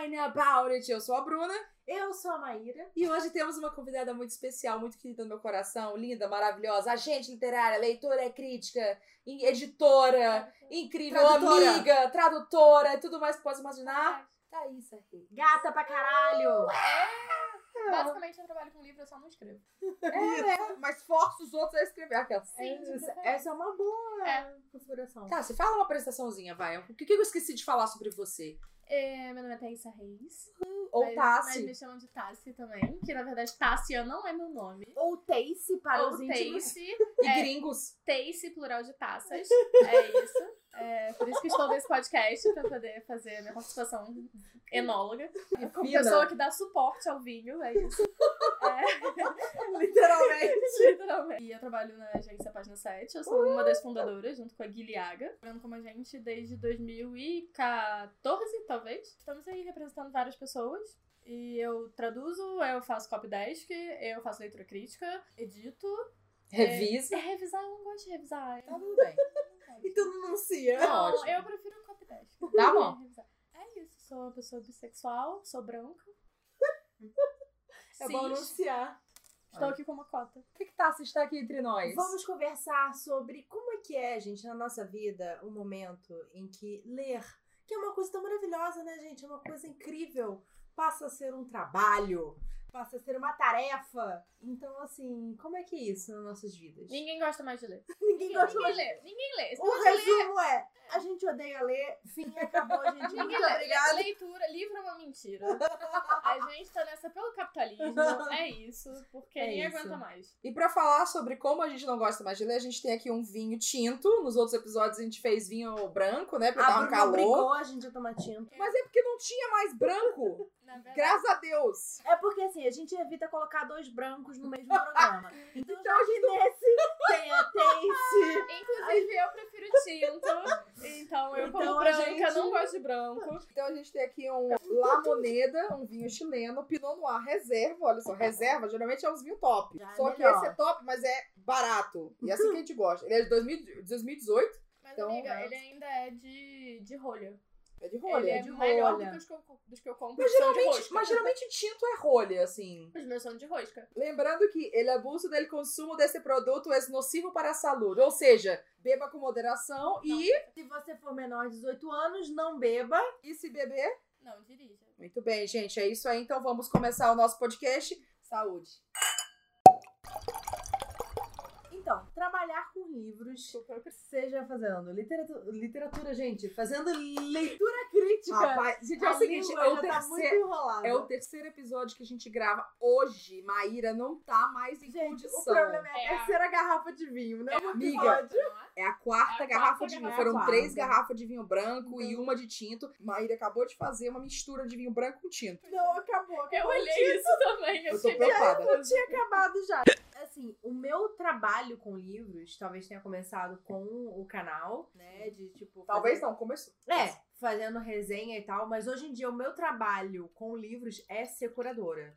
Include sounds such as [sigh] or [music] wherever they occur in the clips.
Wine About It. Eu sou a Bruna Eu sou a Maíra. e hoje temos uma convidada muito especial, muito querida no meu coração, linda, maravilhosa, agente literária, leitora crítica, editora, incrível, Tradutora. amiga, tradutora, e tudo mais que possa imaginar. Thaís Arrei. Gata pra caralho. Basicamente, eu trabalho com livro, eu só não escrevo. É, né? Mas força os outros a escrever aquela. Sim, essa é uma boa É. configuração. Tá, você fala uma apresentaçãozinha, vai. O que, que eu esqueci de falar sobre você? É, meu nome é Thaisa Reis. Ou mas, Tassi. Mas me chamam de Tassi também. Que na verdade, Tassia não é meu nome. Ou Tace para Ou os íntimos. Tace. E É. gringos. Tace, plural de taças. [laughs] É isso. É, por isso que estou nesse podcast, pra poder fazer a minha participação enóloga. [laughs] Como pessoa que dá suporte ao vinho, é isso. É, [laughs] Literalmente. literalmente. E eu trabalho na agência Página 7. Eu sou uma das fundadoras, junto com a Guilhaga. Trabalhando como agente desde 2014, talvez. Estamos aí representando várias pessoas. E eu traduzo, eu faço copy desk, eu faço leitura crítica, edito. Revisa. É, revisar, eu não gosto de revisar. Tá tudo bem. [laughs] E tu não anuncia. Tá Não, ótimo. eu prefiro copy desk. Tá bom. [laughs] É isso, sou uma pessoa bissexual, sou branca. É bom anunciar. estou aqui com uma cota. O que, que Tassi está aqui entre nós? Vamos conversar sobre como é que é, gente, na nossa vida, um momento em que ler, que é uma coisa tão maravilhosa, né, gente? É uma coisa incrível. Passa a ser um trabalho, passa a ser uma tarefa. Então, assim, como é que é isso nas nossas vidas? Ninguém gosta mais de ler. [laughs] Ninguém gosta Ninguém mais. lê. Ninguém lê. Se O lê, resumo é: a gente odeia ler, fim, acabou, gente. Ninguém lê. obrigada. Leitura, livro é uma mentira. [laughs] A gente tá nessa pelo capitalismo. É isso. Porque É ninguém isso. aguenta mais. E pra falar sobre como a gente não gosta mais de ler, a gente tem aqui um vinho tinto. Nos outros episódios a gente fez vinho branco, né? Pra A dar um calor. obrigou a gente a tomar tinto. Mas é porque não tinha mais branco. [laughs] Na verdade, Graças a Deus. É porque assim, a gente evita colocar dois brancos no mesmo [laughs] programa. Então, Então, já que nesse tem a Tace. Inclusive, eu prefiro tinto. Então, eu, como Então, a branca, gente- não gosto de branco. Então a gente tem aqui um La Moneda, um vinho chileno, Pinot Noir reserva. Olha só, reserva geralmente é uns vinhos top. Já é só que melhor. esse é top, mas é barato. E é assim que a gente gosta. Ele é de 2000 de 2018. Mas, Então, amiga, é. ele ainda é de, de rolha. É de rolha. ele é, de melhor rolha. do que os que eu, dos que eu compro. Mas geralmente, rosca. mas geralmente tinto é rolha, assim. Os meus são de rosca. Lembrando que ele abuso del consumo desse produto é nocivo para a saúde. Ou seja, beba com moderação e, Se você for menor de 18 anos, não beba. e se beber. Não, dirija. Muito bem, gente. É isso aí. Então vamos começar o nosso podcast. Saúde. Então, trabalhar com livros, seja fazendo literatura, literatura gente, fazendo leitura crítica. Rapaz, gente, é o seguinte, é o, tá terceiro, enrolada. é o terceiro episódio que a gente grava hoje. Maíra não tá mais em Gente, condição. o problema é a É a- terceira garrafa de vinho, não é, É, um amiga. é? É a quarta É a garrafa quarta de vinho. garrafa. Foram três garrafas de vinho branco e uma de tinto. Maíra acabou de fazer uma mistura de vinho branco com tinto. Não, acabou. Eu acabou. olhei isso também. Eu, Eu tô preocupada. Eu tinha acabado já. Assim, o meu trabalho com livros talvez tenha começado com o canal, né? De tipo. Talvez fazer- não, começou. É, fazendo resenha e tal, mas hoje em dia o meu trabalho com livros é ser curadora.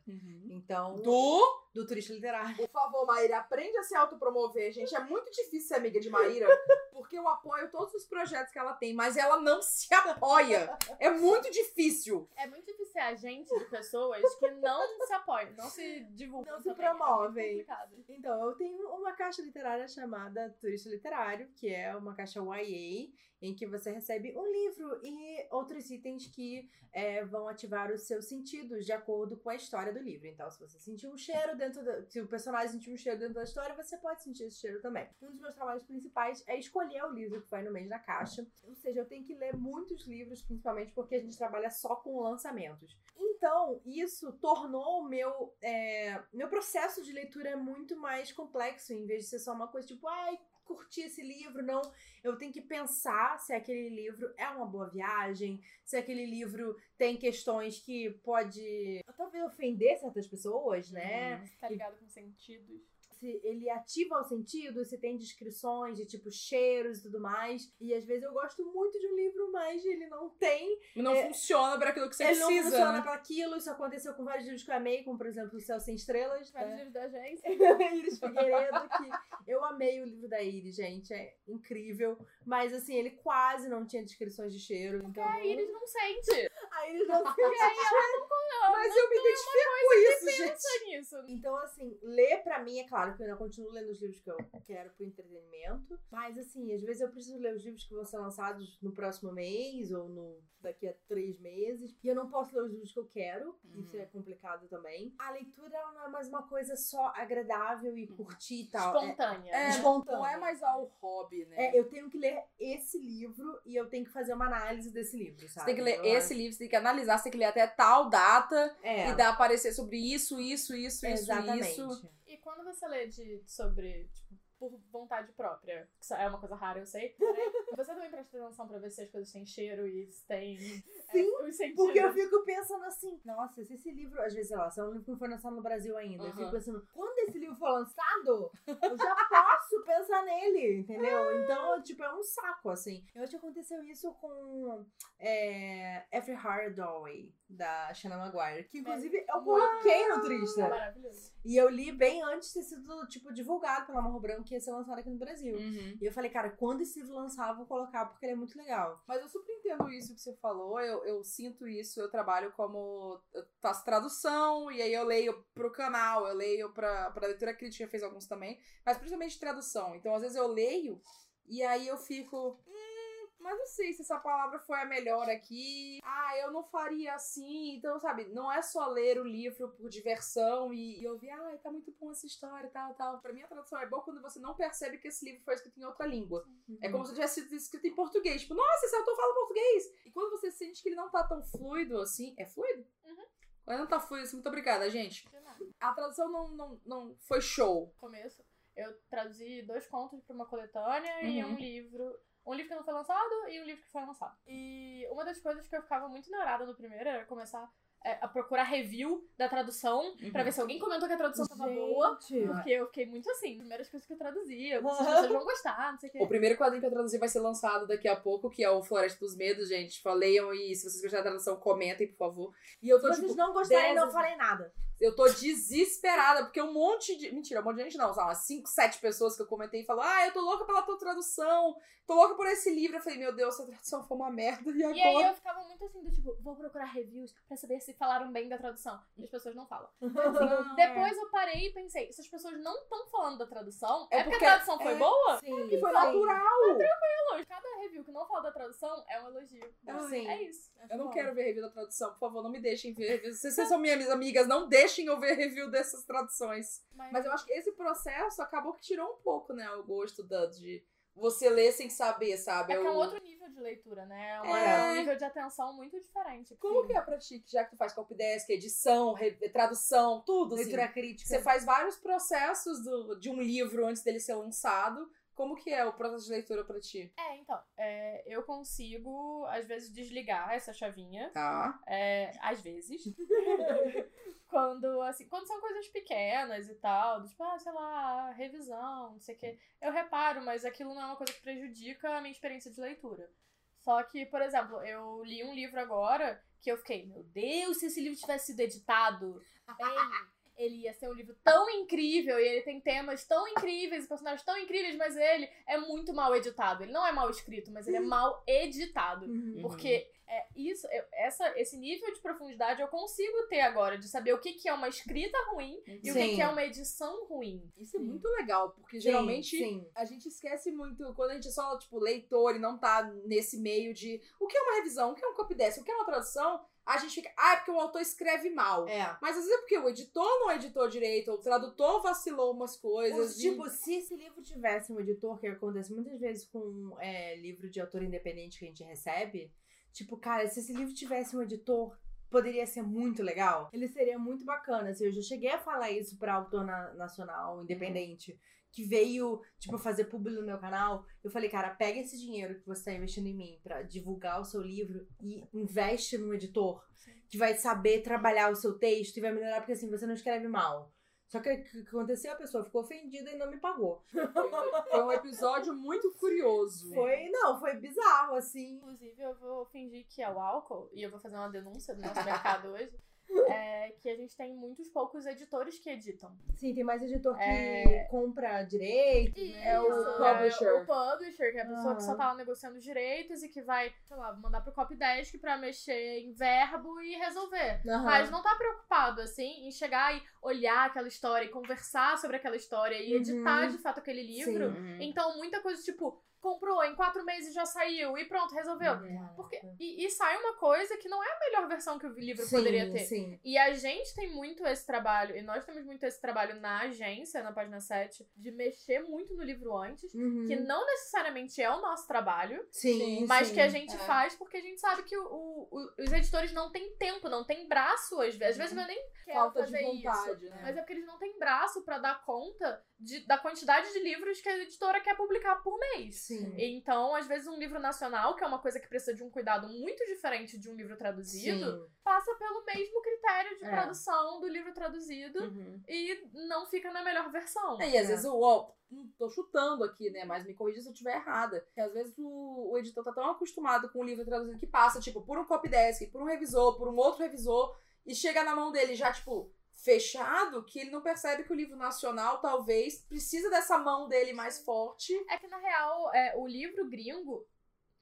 Então, Du, do turista literário. por favor, Maíra, aprende a se autopromover, gente. É muito difícil ser amiga de Maíra, [laughs] porque eu apoio todos os projetos que ela tem, mas ela não se apoia. [laughs] É muito difícil. É muito difícil ser agente de pessoas que não se apoiam, não se divulgam. Não se também. É promovem. complicado. Então, eu tenho uma caixa literária chamada Turista Literário, que é uma caixa YA, em que você recebe um livro e outros itens que é, vão ativar os seus sentidos de acordo com a história do livro. Então, se você sentir um cheiro dentro da. Se o personagem sentir um cheiro dentro da história, você pode sentir esse cheiro também. Um dos meus trabalhos principais é escolher o livro que vai no mês da caixa. Ou seja, eu tenho que ler muitos livros, principalmente porque a gente trabalha só com Então, isso tornou o meu, é, meu processo de leitura muito mais complexo, em vez de ser só uma coisa tipo, ai, curti esse livro, não. Eu tenho que pensar se aquele livro é uma boa viagem, se aquele livro tem questões que pode talvez ofender certas pessoas, né? Tá ligado com sentidos. Ele ativa os sentidos, se tem descrições de tipo cheiros e tudo mais. E às vezes eu gosto muito de um livro, mas ele não tem. Não É, funciona para aquilo que você ele precisa. não funciona né? pra aquilo. Isso aconteceu com vários livros que eu amei, como por exemplo O Céu Sem Estrelas. Vários né? livros da agência. [laughs] Iris Figueiredo, que eu amei o livro da Iris, gente. É incrível. Mas assim, ele quase não tinha descrições de cheiro. Então. A Iris não sente. A Iris não E aí ela não Mas eu me identifico com isso, gente. nisso. Então, assim, ler pra mim, é claro que eu ainda continuo lendo os livros que eu quero pro entretenimento. Mas, assim, às vezes eu preciso ler os livros que vão ser lançados no próximo mês ou no daqui a três meses. E eu não posso ler os livros que eu quero. Uhum. Isso é complicado também. A leitura ela não é mais uma coisa só agradável e curtir e tal. É- Espontânea. É, Espontânea. não é mais ao hobby, né? É, eu tenho que ler esse livro e eu tenho que fazer uma análise desse livro, Você sabe? tem que ler Eu esse livro, você tem que analisar, você tem que ler até tal data É, e dar a parecer sobre isso, isso, isso, isso, exatamente. isso. Quando você lê de, sobre, tipo, por vontade própria, que é uma coisa rara, eu sei, [laughs] porém, você também presta atenção pra ver se as coisas têm cheiro e se tem Sim, é. Porque eu fico pensando assim, nossa, se esse livro, às vezes, sei lá, se é um livro que não foi lançado no Brasil ainda, eu Aham. fico pensando, quando esse livro for lançado, eu já posso pensar nele, entendeu? Então, tipo, é um saco, assim. Eu acho que aconteceu isso com é, Every Heart Doorway, da Shanna Maguire, que inclusive eu coloquei no turista. Maravilhoso. E eu li bem antes de ter sido, tipo, divulgado pela Morro Branco que ia ser lançado aqui no Brasil. Uhum. E eu falei, cara, quando esse livro lançar, eu vou colocar, porque ele é muito legal. Mas eu super entendo isso que você falou, eu, eu sinto isso, eu trabalho como. Eu faço tradução, e aí eu leio pro canal, eu leio pra, pra leitura crítica, fez alguns também, mas principalmente tradução. Então, às vezes eu leio, e aí eu fico. Hum, mas não sei se essa palavra foi a melhor aqui. Ah, eu não faria assim. Então, sabe, não é só ler o livro por diversão e, e ouvir, ah, tá muito bom essa história, tal, tal. Pra mim, a tradução é boa quando você não percebe que esse livro foi escrito em outra língua. É como se tivesse sido escrito em português. Tipo, nossa, esse autor fala português. E quando você sente que ele não tá tão fluido assim. É fluido? Uhum. Quando não tá fluido assim, muito obrigada, gente. De nada. A tradução não, não, não foi show. No começo, eu traduzi dois contos pra uma coletânea e Uhum. um livro. Um livro que não foi lançado e um livro que foi lançado. E uma das coisas que eu ficava muito neurada no primeiro era começar é, a procurar review da tradução pra ver se alguém comentou que a tradução tava boa. Gente. Porque eu fiquei muito assim, primeiras coisas que eu traduzi, eu, as pessoas vão gostar, não sei o quê. O primeiro quadrinho que eu traduzi vai ser lançado daqui a pouco, que é o Floresta dos Medos, gente. Faleiam e se vocês gostaram da tradução, comentem, por favor. E eu Se tô, vocês tipo, não gostarem, não dez- falem nada. Eu tô desesperada, porque um monte de. Mentira, um monte de gente não, são umas 5, 7 pessoas que eu comentei e falou: Ah, eu tô louca pela tua tradução, tô louca por esse livro. Eu falei, meu Deus, essa tradução foi uma merda. E agora? E aí eu ficava muito assim, do tipo, vou procurar reviews pra saber se falaram bem da tradução. E as pessoas não falam. [laughs] Não, Depois eu parei e pensei, se as pessoas não estão falando da tradução, é, É porque, porque- a tradução foi é- boa? Sim, Que foi sim. natural. Elogio. Cada review que não fala da tradução é um elogio. Sim. É isso. Eu não quero ver review da tradução, por favor, não me deixem ver reviews. Se vocês são minhas amigas, não deixem eu ver review dessas traduções. Mas, Mas eu acho que esse processo acabou que tirou um pouco, né, o gosto da, de você ler sem saber, sabe? é que é um outro nível de leitura, né? É, uma- É. é um nível de atenção muito diferente. Como que é pra ti, já que tu faz copydesk, edição, re- tradução, tudo, assim? Leitura crítica. Você faz vários processos do- de um livro antes dele ser lançado. Como que é o processo de leitura pra ti? É, então, é, eu consigo, às vezes, desligar essa chavinha. Tá. É, às vezes. [laughs] quando, assim, quando são coisas pequenas e tal, tipo, ah, sei lá, revisão, não sei o quê. Eu reparo, mas aquilo não é uma coisa que prejudica a minha experiência de leitura. Só que, por exemplo, eu li um livro agora que eu fiquei, meu Deus, se esse livro tivesse sido editado, ele ia ser um livro tão incrível e ele tem temas tão incríveis e personagens tão incríveis, mas ele é muito mal editado. Ele não é mal escrito, mas ele é mal editado. Uhum. Porque é, isso, eu- essa, esse nível de profundidade eu consigo ter agora, de saber o que, que é uma escrita ruim e o que, Sim. que é uma edição ruim. Isso é Sim. muito legal, porque Sim, geralmente Sim. a gente esquece muito quando a gente é só, tipo, leitor e não tá nesse meio de o que é uma revisão, o que é um copydesk, o que é uma tradução, a gente fica, ah, é porque o autor escreve mal. É. Mas às vezes é porque o editor não editou direito, ou o tradutor vacilou umas coisas. Ou, tipo, se esse livro tivesse um editor, que acontece muitas vezes com é, livro de autor independente que a gente recebe, tipo, cara, se esse livro tivesse um editor, poderia ser muito legal. Ele seria muito bacana. Assim, eu já cheguei a falar isso pra autor na- nacional independente. Que veio, tipo, fazer público no meu canal. Eu falei, cara, pega esse dinheiro que você tá investindo em mim pra divulgar o seu livro e investe num editor que vai saber trabalhar o seu texto e vai melhorar, porque assim, você não escreve mal. Só que o que aconteceu? A pessoa ficou ofendida e não me pagou. [laughs] Foi um episódio muito curioso. Foi, não, foi bizarro, assim. Inclusive, eu vou fingir que é o álcool, e eu vou fazer uma denúncia do nosso mercado hoje. É que a gente tem muitos poucos editores que editam. Sim, tem mais editor que É. compra direito. né? É o publisher. É o publisher, que é a pessoa que só Aham. tá lá negociando os direitos e que vai, sei lá, mandar pro copydesk pra mexer em verbo e resolver. Aham. Mas não tá preocupado, assim, em chegar e olhar aquela história e conversar sobre aquela história e Uhum. editar de fato aquele livro. Uhum. Então, muita coisa tipo, comprou, em quatro meses já saiu e pronto, resolveu. Uhum. Porque, e, e sai uma coisa que não é a melhor versão que o livro Sim, poderia ter. Sim. E a gente tem muito esse trabalho, e nós temos muito esse trabalho na agência, na página 7, de mexer muito no livro antes, Uhum. que não necessariamente é o nosso trabalho, Sim, mas sim. que a gente é. faz porque a gente sabe que o- o- os editores não têm tempo, não têm braço às vezes. Às vezes não é nem quero Falta de fazer isso, vontade, né? mas é porque eles não têm braço pra dar conta de- da quantidade de livros que a editora quer publicar por mês. Sim. Então, às vezes, um livro nacional, que é uma coisa que precisa de um cuidado muito diferente de um livro traduzido, Sim. passa pelo mesmo critério de É. produção do livro traduzido Uhum. e não fica na melhor versão. É, e às É. vezes o. Ó, hum, tô chutando aqui, né? Mas me corrija se eu estiver errada. Porque às vezes o, o editor tá tão acostumado com o livro traduzido que passa, tipo, por um copydesk, por um revisor, por um outro revisor, e chega na mão dele já, tipo, fechado, que ele não percebe que o livro nacional talvez precisa dessa mão dele mais forte. É que, na real, é, o livro gringo,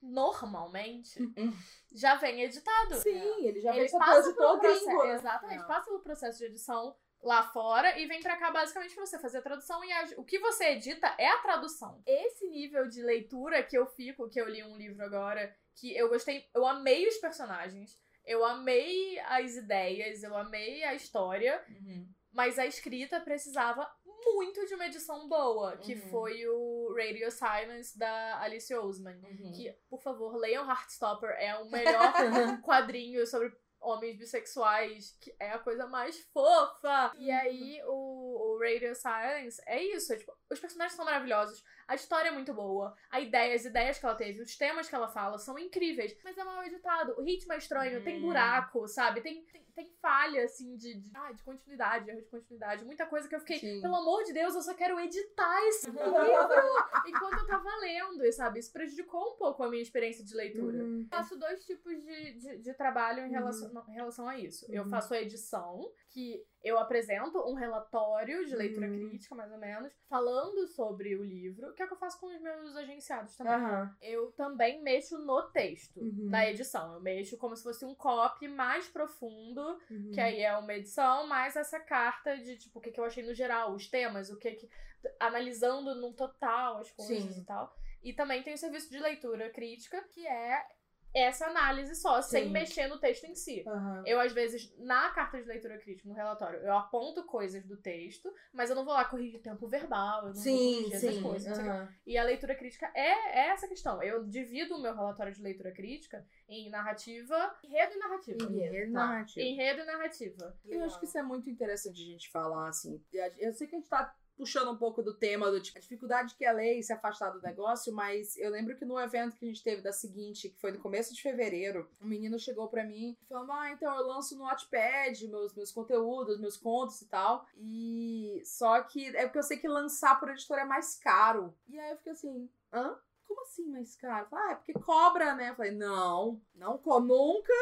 normalmente, Hum. já vem editado. Sim, ele já Ele vem passa editor processo, gringo. né? Exatamente, É. passa pelo processo de edição lá fora e vem pra cá basicamente pra você fazer a tradução e a- o que você edita é a tradução. Esse nível de leitura que eu fico, que eu li um livro agora, que eu gostei, eu amei os personagens, eu amei as ideias, eu amei a história, Uhum. mas a escrita precisava muito de uma edição boa, que Uhum. foi o Radio Silence da Alice Oseman. Uhum. Que, por favor, leiam Heartstopper, é o melhor [laughs] quadrinho sobre homens bissexuais, que é a coisa mais fofa. E aí, o, o Radio Silence é isso. é tipo, os personagens são maravilhosos, a história é muito boa, a ideia, as ideias que ela teve, os temas que ela fala são incríveis, mas é mal editado. O ritmo é estranho, tem Hum. buraco, sabe? Tem, tem, tem falha, assim, de, de, ah, de continuidade, erro de continuidade. Muita coisa que eu fiquei, Sim. pelo amor de Deus, eu só quero editar esse [laughs] livro enquanto eu tava lendo, e sabe? Isso prejudicou um pouco a minha experiência de leitura. Uhum. Eu faço dois tipos de, de, de trabalho em Uhum. relação, não, em relação a isso. Eu Uhum. faço a edição, que eu apresento um relatório de leitura Uhum. crítica, mais ou menos, falando sobre o livro, que é o que eu faço com os meus agenciados também. Aham. Eu também mexo no texto, Uhum. na edição. Eu mexo como se fosse um copy mais profundo, Uhum. que aí é uma edição, mais essa carta de, tipo, o que, que eu achei no geral, os temas, o que que. analisando no total as coisas Sim. e tal. E também tem o serviço de leitura crítica, que é essa análise só, sem Sim. mexer no texto em si. Aham. Eu, às vezes, na carta de leitura crítica, no relatório, eu aponto coisas do texto, mas eu não vou lá corrigir tempo verbal, eu não vou Sim, corrigir essas sim. coisas. não sei o quê. aham. E a leitura crítica é, é essa questão. Eu divido o meu relatório de leitura crítica em narrativa, enredo e narrativa. Enredo, Tá. narrativa. Enredo e narrativa. Eu acho que isso é muito interessante a gente falar, assim. Eu sei que a gente tá puxando um pouco do tema do tipo, a dificuldade que é ler e se afastar do negócio, mas eu lembro que no evento que a gente teve da seguinte, que foi no começo de fevereiro, um menino chegou pra mim falando: Ah, então eu lanço no Wattpad meus, meus conteúdos, meus contos e tal. E só que é porque eu sei que lançar por editora é mais caro. E aí eu fiquei assim, hã? Como assim mais caro? Falei, ah, é porque cobra, né? Eu falei, não, não, nunca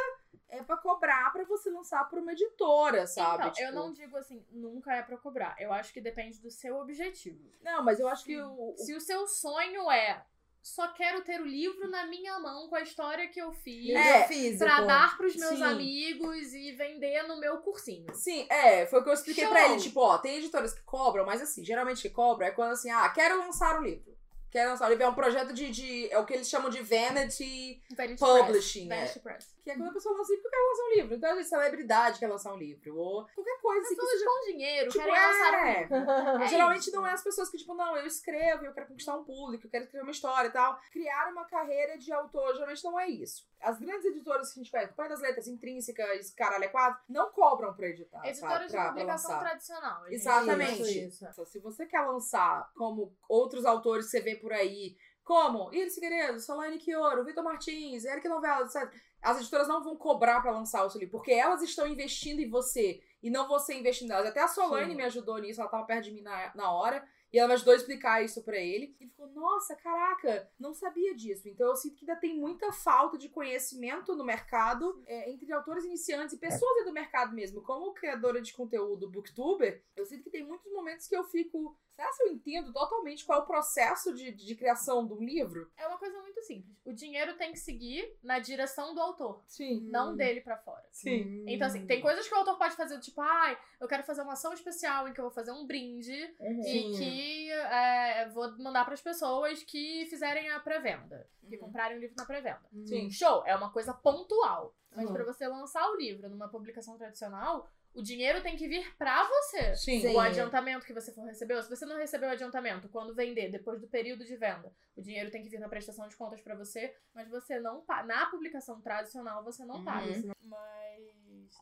é pra cobrar pra você lançar por uma editora, sabe? Então, eu Tipo, não digo assim, nunca é pra cobrar. Eu acho que depende do seu objetivo. Não, mas eu acho que o. o- Se o seu sonho é só quero ter o livro na minha mão com a história que eu fiz É, físico. pra dar pros meus Sim. amigos e vender no meu cursinho. Sim, é, foi o que eu expliquei Show. pra ele. Tipo, ó, tem editoras que cobram, mas assim, geralmente que cobram é quando assim, ah, quero lançar um livro. Quero lançar um livro. É um projeto de. de é o que eles chamam de vanity. Vanity Publishing, Press. é. Vanity Press. Que é quando a pessoa lança um livro, porque eu quero lançar um livro. Então, a celebridade quer lançar um livro. Ou qualquer coisa assim que Pessoas seja. com dinheiro Tipo, querem lançar um é. livro. É Geralmente isso. não é as pessoas que, tipo, não, eu escrevo, eu quero conquistar um público, eu quero escrever uma história e tal. Criar uma carreira de autor, geralmente não é isso. As grandes editoras que a gente pega, Pai das Letras, Intrínsecas, Caralho é Quatro, não cobram pra editar, sabe? Editoras de publicação tradicional. gente. Exatamente. Isso, isso. Se você quer lançar como outros autores que você vê por aí, como Iris Figueiredo, Solane Quioro, Vitor Martins, Eric Novela, etc. as editoras não vão cobrar pra lançar o seu livro, porque elas estão investindo em você e não você investindo nelas. Até a Solane Sim. me ajudou nisso, ela tava perto de mim na, na hora. E ela me ajudou a explicar isso pra ele. E ele ficou, nossa, caraca, não sabia disso. Então eu sinto que ainda tem muita falta de conhecimento no mercado é, entre autores iniciantes e pessoas dentro do mercado mesmo. Como criadora de conteúdo booktuber, eu sinto que tem muitos momentos que eu fico. Que eu entendo totalmente qual é o processo de, de criação de um livro? É uma coisa muito simples. O dinheiro tem que seguir na direção do autor, Sim. não dele pra fora. Sim. Então, assim, tem coisas que o autor pode fazer, tipo, ai, eu quero fazer uma ação especial em que eu vou fazer um brinde Uhum. e que é, vou mandar pras pessoas que fizerem a pré-venda, que Uhum. comprarem o livro na pré-venda. Sim. Show, é uma coisa pontual. Mas Uhum. pra você lançar o livro numa publicação tradicional, o dinheiro tem que vir pra você. Sim. Sim. O adiantamento que você for recebeu, se você não recebeu o adiantamento quando vender, depois do período de venda, o dinheiro tem que vir na prestação de contas pra você, mas você não pa- na publicação tradicional você não Uhum. paga.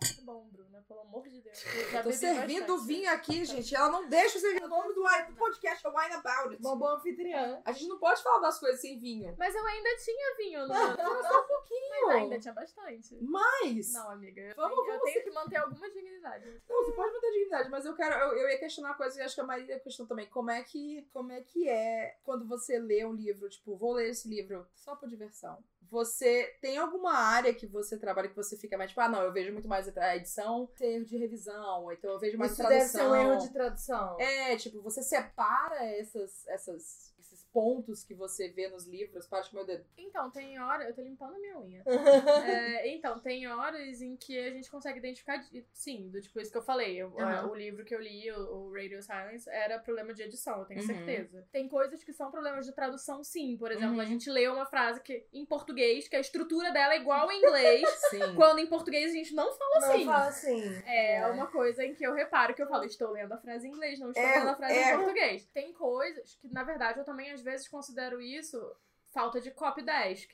Mas tá bom, Bruna, pelo amor de Deus. Eu já Tô servindo bastante. vinho aqui, gente. Ela não deixa eu servir o nome do do podcast é Wine About It. Uma boa anfitriã. A gente não pode falar das coisas sem vinho. Mas eu ainda tinha vinho no Só só um pouquinho. Mas ainda tinha bastante. Mas. Não, amiga. Vamos- tenho, eu vamos tenho que manter alguma dignidade. Não, você pode manter dignidade, mas eu quero. Eu, eu ia questionar uma coisa que acho que a Maria questionou também. Como é que. Como é que é quando você lê um livro, tipo, vou ler esse livro só por diversão? Você tem alguma área que você trabalha que você fica mais, tipo, ah, não, eu vejo muito mais a edição, erro de revisão, ou então eu vejo mais Isso a deve tradução. ser um erro de tradução. É, tipo, você separa essas, essas, pontos que você vê nos livros, parte meu dedo. Então, tem hora. Eu tô limpando a minha unha. [laughs] É, então, tem horas em que a gente consegue identificar. de- Sim, do tipo isso que eu falei. Eu- Aham. O livro que eu li, o, o Radio Silence, era problema de edição, eu tenho Uhum. certeza. Tem coisas que são problemas de tradução, sim. Por exemplo, Uhum. a gente lê uma frase que, em português, que a estrutura dela é igual em inglês, [laughs] Sim. quando em português a gente não fala Não assim. fala assim. É uma coisa em que eu reparo que eu falo, estou lendo a frase em inglês, não estou É, lendo a frase é. em português. Tem coisas que, na verdade, eu também às vezes considero isso falta de copy desk.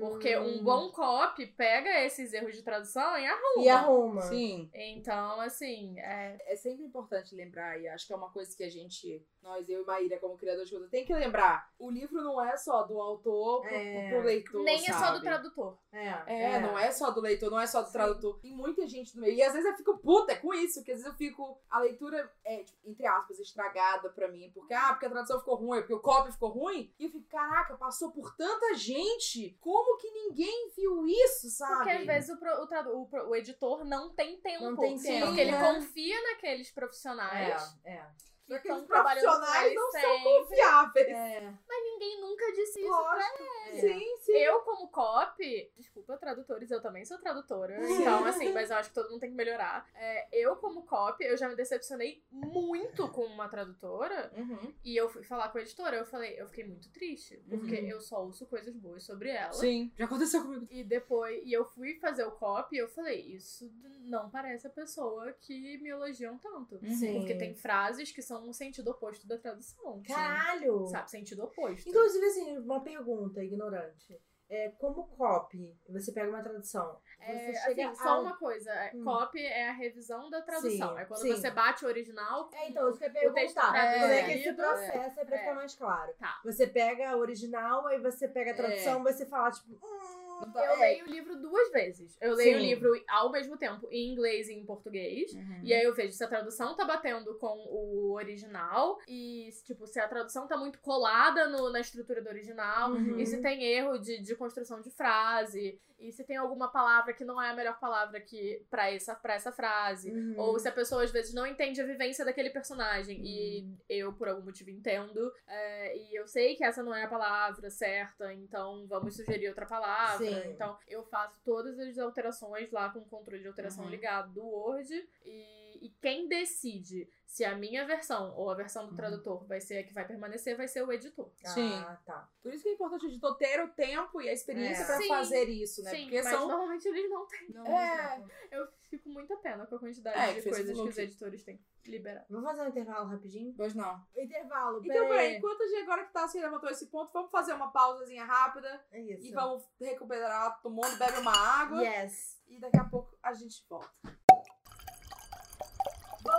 Porque um Hum. bom copy pega esses erros de tradução e arruma. E arruma. Sim. Então, assim, é, É sempre importante lembrar, e acho que é uma coisa que a gente, nós, eu e Maíra, como criadores de conteúdo, tem que lembrar. O livro não é só do autor pro, É. pro leitor, nem é só sabe? do tradutor. É, É, não é só do leitor, não é só do Sim. tradutor. Tem muita gente no meio. E às vezes eu fico puta com isso, porque às vezes eu fico. A leitura é, tipo, entre aspas, estragada pra mim. Porque, ah, porque a tradução ficou ruim, porque o copy ficou ruim. E eu fico, caraca, passou por tanta gente. Como que ninguém viu isso, sabe? Porque às vezes o, pro- o, tradu- o pro- o editor não tem tempo. Não tem Sim, tempo. Porque ele É. confia naqueles profissionais É, é. Que Aqueles estão trabalhando com profissionais ele não são sempre. confiáveis. É. Mas ninguém nunca disse isso Lógico. É. Sim, sim. Eu, como copy, desculpa, tradutores, eu também sou tradutora. [laughs] Então, assim, mas eu acho que todo mundo tem que melhorar. É, eu, como copy, eu já me decepcionei muito com uma tradutora. Uhum. E eu fui falar com a editora, eu falei, eu fiquei muito triste. Porque Uhum. eu só ouço coisas boas sobre ela. Sim, já aconteceu comigo. E depois, e eu fui fazer o copy e eu falei, isso não parece a pessoa que me elogiam tanto. Sim. Porque tem frases que são no sentido oposto da tradução. Caralho! Sabe, sentido oposto. Inclusive, assim, uma pergunta ignorante. É, como copy, você pega uma tradução, você É, chega assim, só uma coisa, é, Hum. copy é a revisão da tradução. Sim, é quando sim. você bate o original. É, então, isso que eu ia O perguntar. traduzido, Como é que esse é. processo é pra É. ficar mais claro? Tá. Você pega a original, aí você pega a tradução, você fala, tipo... Hum, Eu É. leio o livro duas vezes. Eu leio o Sim. livro ao mesmo tempo em inglês e em português. Uhum. E aí eu vejo se a tradução tá batendo com o original e, tipo, se a tradução tá muito colada no- na estrutura do original. Uhum. E se tem erro de, de construção de frase. E se tem alguma palavra que não é a melhor palavra que pra essa, pra essa frase. Uhum. Ou se a pessoa às vezes não entende a vivência daquele personagem. E Uhum. eu, por algum motivo, entendo. é, e eu sei que essa não é a palavra certa, então vamos sugerir outra palavra. Sim. Então eu faço todas as alterações lá com o controle de alteração Uhum. ligado do Word. E, e quem decide se a minha versão ou a versão do Uhum. tradutor vai ser a que vai permanecer, vai ser o editor. Sim. Ah, tá. Por isso que é importante o editor ter o tempo e a experiência É. pra Sim. fazer isso, né? Sim, Porque mas são. normalmente eles não têm. Não, É. não. Eu fico muita pena com a quantidade É, de que coisas que os editores têm que liberar. Vamos fazer um intervalo rapidinho? Pois não. Intervalo, Então, peraí. peraí, enquanto a gente agora que tá assim, levantou esse ponto, vamos fazer uma pausazinha rápida É isso. e vamos recuperar todo mundo, bebe uma água Yes. e daqui a pouco a gente volta.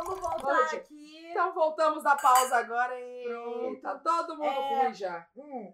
Vamos voltar Volte. aqui. Então voltamos da pausa agora e Pronto. tá todo mundo É. ruim já. Hum.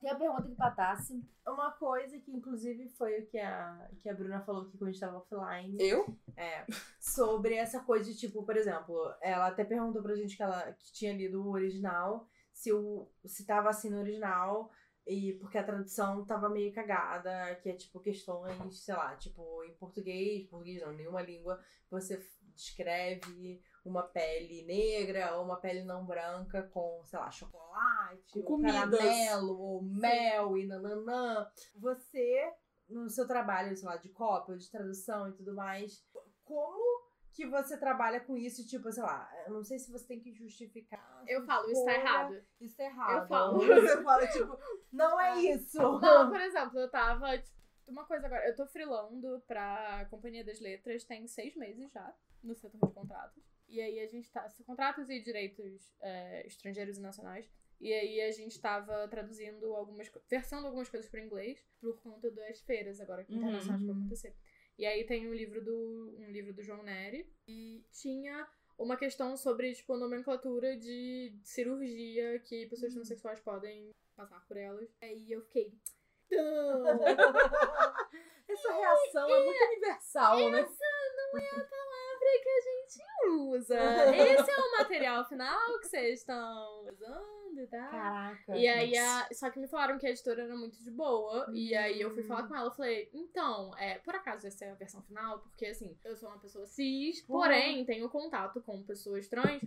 Tem a pergunta de Patasse. Uma coisa que, inclusive, foi o que a, que a Bruna falou aqui quando a gente tava offline. Eu? É. Sobre essa coisa de, tipo, por exemplo, ela até perguntou pra gente que ela que tinha lido o original, se, o, se tava assim no original, e porque a tradução tava meio cagada, que é tipo questões, sei lá, tipo, em português, português não, nenhuma língua, você descreve uma pele negra ou uma pele não branca com, sei lá, chocolate, Com ou caramelo, ou mel e nananã. Você, no seu trabalho, sei lá, de cópia de tradução e tudo mais, como que você trabalha com isso? Tipo, sei lá, eu não sei se você tem que justificar. Eu falo, isso tá errado. Isso tá errado. Eu falo. [laughs] Você fala, tipo, não é isso. Não, por exemplo, eu tava. Tipo, uma coisa agora, eu tô freelando pra Companhia das Letras tem seis meses já, no setor de contratos. E aí a gente tá. Contratos e direitos é, estrangeiros e nacionais. E aí a gente tava traduzindo algumas. versando algumas coisas para inglês por conta das feiras agora Uhum. internacionais que vão acontecer. E aí tem um livro do. um livro do João Neri. E tinha uma questão sobre, tipo, nomenclatura de cirurgia que pessoas Uhum. transexuais podem passar por elas. Aí eu fiquei. [laughs] Essa reação é muito universal, né? palavra que a gente usa. Esse é o material final que vocês estão usando e tal. Caraca. E aí, a... só que me falaram que a editora era muito de boa. E aí eu fui falar com ela. Falei, então, é, por acaso essa é a versão final? Porque assim, eu sou uma pessoa cis, Uhum. porém tenho contato com pessoas trans.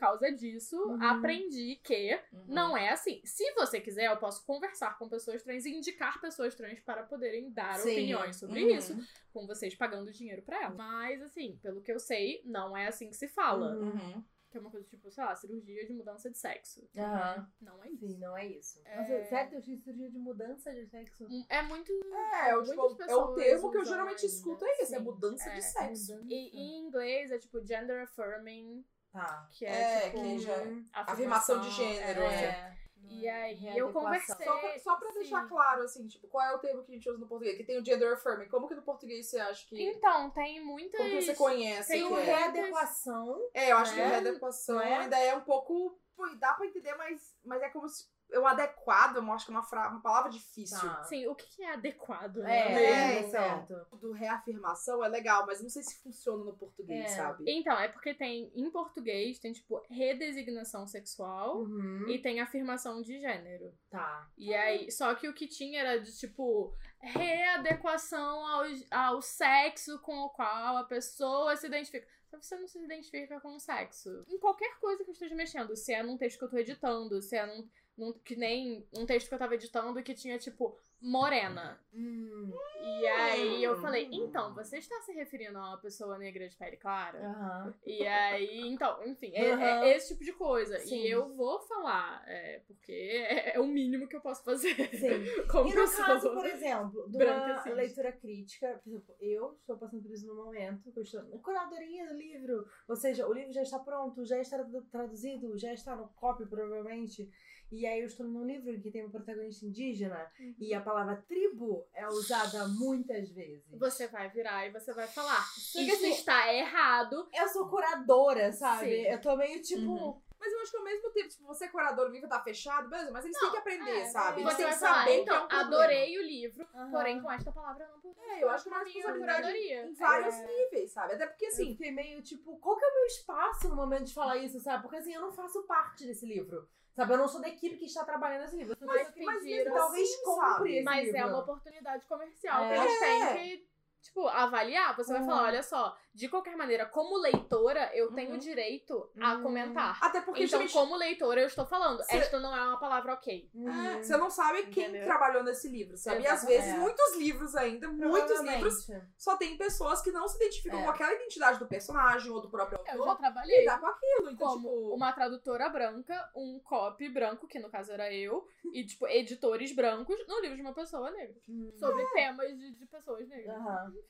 Por causa disso, Uhum. aprendi que Uhum. não é assim. Se você quiser, eu posso conversar com pessoas trans e indicar pessoas trans para poderem dar Sim. opiniões sobre Uhum. isso, com vocês pagando dinheiro pra ela. Mas, assim, pelo que eu sei, não é assim que se fala. Uhum. Que é uma coisa tipo, sei lá, cirurgia de mudança de sexo. Aham. Não é isso. Sim, não é isso. É. Nossa, sério, eu fiz cirurgia de mudança de sexo? Um- É muito. É, o, tipo, é o termo que eu geralmente escuto é esse, é mudança É, de sexo. mudança. E em inglês é tipo gender affirming, Tá. que é, É, tipo. que já- Hum, afirmação de gênero, é. é. E aí eu conversei. Só pra, só pra deixar claro, assim, tipo, qual é o termo que a gente usa no português? Que tem o gender affirming. Como que no português você acha que. Então, tem muitas. Como que você conhece? tem que um é? readequação. É, eu acho que né? a readequação Não é? ainda é um pouco. Dá pra entender, mas, mas é como se. O adequado, eu acho que é uma, fra... uma palavra difícil. Tá. Sim, o que é adequado? É, né? É, é, então. certo. Do reafirmação é legal, mas não sei se funciona no português, É. sabe? Então, é porque tem, em português, tem tipo redesignação sexual Uhum. e tem afirmação de gênero. Tá. E aí, só que o que tinha era de tipo readequação ao, ao sexo com o qual a pessoa se identifica. Só que você não se identifica com o sexo. Em qualquer coisa que eu esteja mexendo, se é num texto que eu tô editando, se é num, num- que nem um texto que eu tava editando que tinha tipo morena. Hum. E aí eu falei, então, você está se referindo a uma pessoa negra de pele clara? Aham. E aí, então, enfim, é, Aham. é esse tipo de coisa. Sim. E eu vou falar, é, porque é, é o mínimo que eu posso fazer. Sim. [laughs] Como E no caso, por exemplo, de uma cis. leitura crítica, por exemplo, eu estou passando por isso no momento, eu estou na curadoria do livro, ou seja, o livro já está pronto, já está traduzido, já está no copy, provavelmente, e aí eu estou num livro que tem um protagonista indígena, e a palavra tribo é usada muitas vezes. Você vai virar e você vai falar. que Isso assim- está errado. Eu sou curadora, sabe? Sim. Eu tô meio tipo... Uhum. Mas eu acho que ao mesmo tempo, tipo, você é curador, o livro tá fechado, beleza, mas eles têm que aprender, é, sabe? é. Eles Você vai que falar, saber que é então, um problema. adorei o livro, Aham. porém com esta palavra eu não pude. É, eu acho que é uma responsabilidade curadoria. Em vários É. níveis, sabe? Até porque, Eu assim, fiquei meio tipo, qual que é o meu espaço no momento de falar isso, sabe? Porque assim, eu não faço parte desse livro. Sabe? Eu não sou da equipe que está trabalhando livro. Eu sou da Mas equipe mas pediram- mesmo talvez assim, compre sabe? esse Mas livro. é uma oportunidade comercial que É. eles têm que, tipo, avaliar. Você vai Uhum. falar, olha só, de qualquer maneira, como leitora, eu tenho Uhum. direito a Uhum. comentar. até porque, Então, gente, como leitora, eu estou falando, Cê- esta não é uma palavra ok. Uhum. é, você não sabe quem Entendeu? trabalhou nesse livro, sabe? E às vezes, É. muitos livros ainda, muitos livros, só tem pessoas que não se identificam É. com aquela identidade do personagem ou do próprio Eu já autor. trabalhei Lidar com aquilo. Então, como tipo. uma tradutora branca, um copy branco, que no caso era eu, [laughs] e, tipo, editores brancos no livro de uma pessoa negra. Hum. Sobre temas de, de pessoas negras.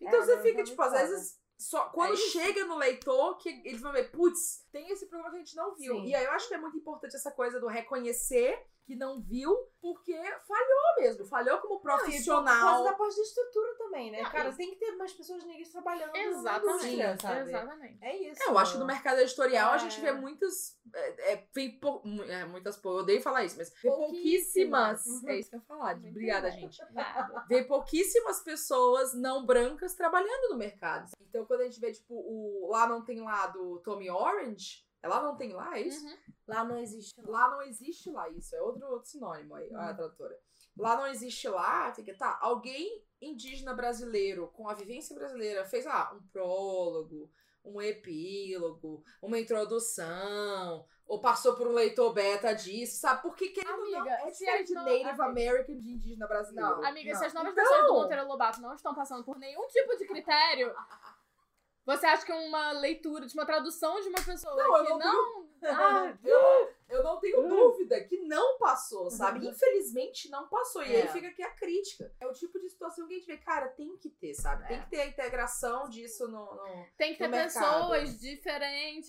Então É, você fica, é tipo, às vezes, só quando É chega no leitor que eles vão ver, putz, tem esse problema que a gente não viu. Sim. E aí eu acho que é muito importante essa coisa do reconhecer que não viu, porque falhou mesmo, falhou como Não, e por causa profissional. da parte da estrutura também, né? Não, Cara, tem que ter mais pessoas negras trabalhando Exatamente. indústria, sabe? Exatamente. É isso. É, eu acho que no mercado editorial a É. gente vê muitas. É, é, vem pou- é, muitas. Eu odeio falar isso, mas. Pouquíssimas. pouquíssimas. É isso que eu ia falar. Muito Obrigada, bem. gente. Vê pouquíssimas pessoas não brancas trabalhando no mercado. Então, quando a gente vê, tipo, o Lá Não Tem Lá do Tommy Orange, é Lá Não Tem Lá, é isso? Uhum. Lá não existe. não. Lá não existe lá, isso é outro, outro sinônimo aí, a tradutora. Lá não existe lá, fica, tá, alguém indígena brasileiro com a vivência brasileira fez, ah, um prólogo, um epílogo, uma introdução, ou passou por um leitor beta disso, sabe? Porque querendo ou não, Amiga, é se diferente de Native amiga. American de indígena brasileiro. Não. Amiga, se as novas Então- pessoas do Monteiro Lobato não estão passando por nenhum tipo de critério, [laughs] você acha que uma leitura, de uma tradução de uma pessoa Não, eu que não não. Ah, Eu, eu não tenho dúvida que não passou, sabe? Uhum. Infelizmente não passou. E É. aí fica aqui a crítica. É o tipo de situação que a gente vê, cara, tem que ter, sabe? Tem É. que ter a integração disso no. no- tem que ter mercado. pessoas diferentes,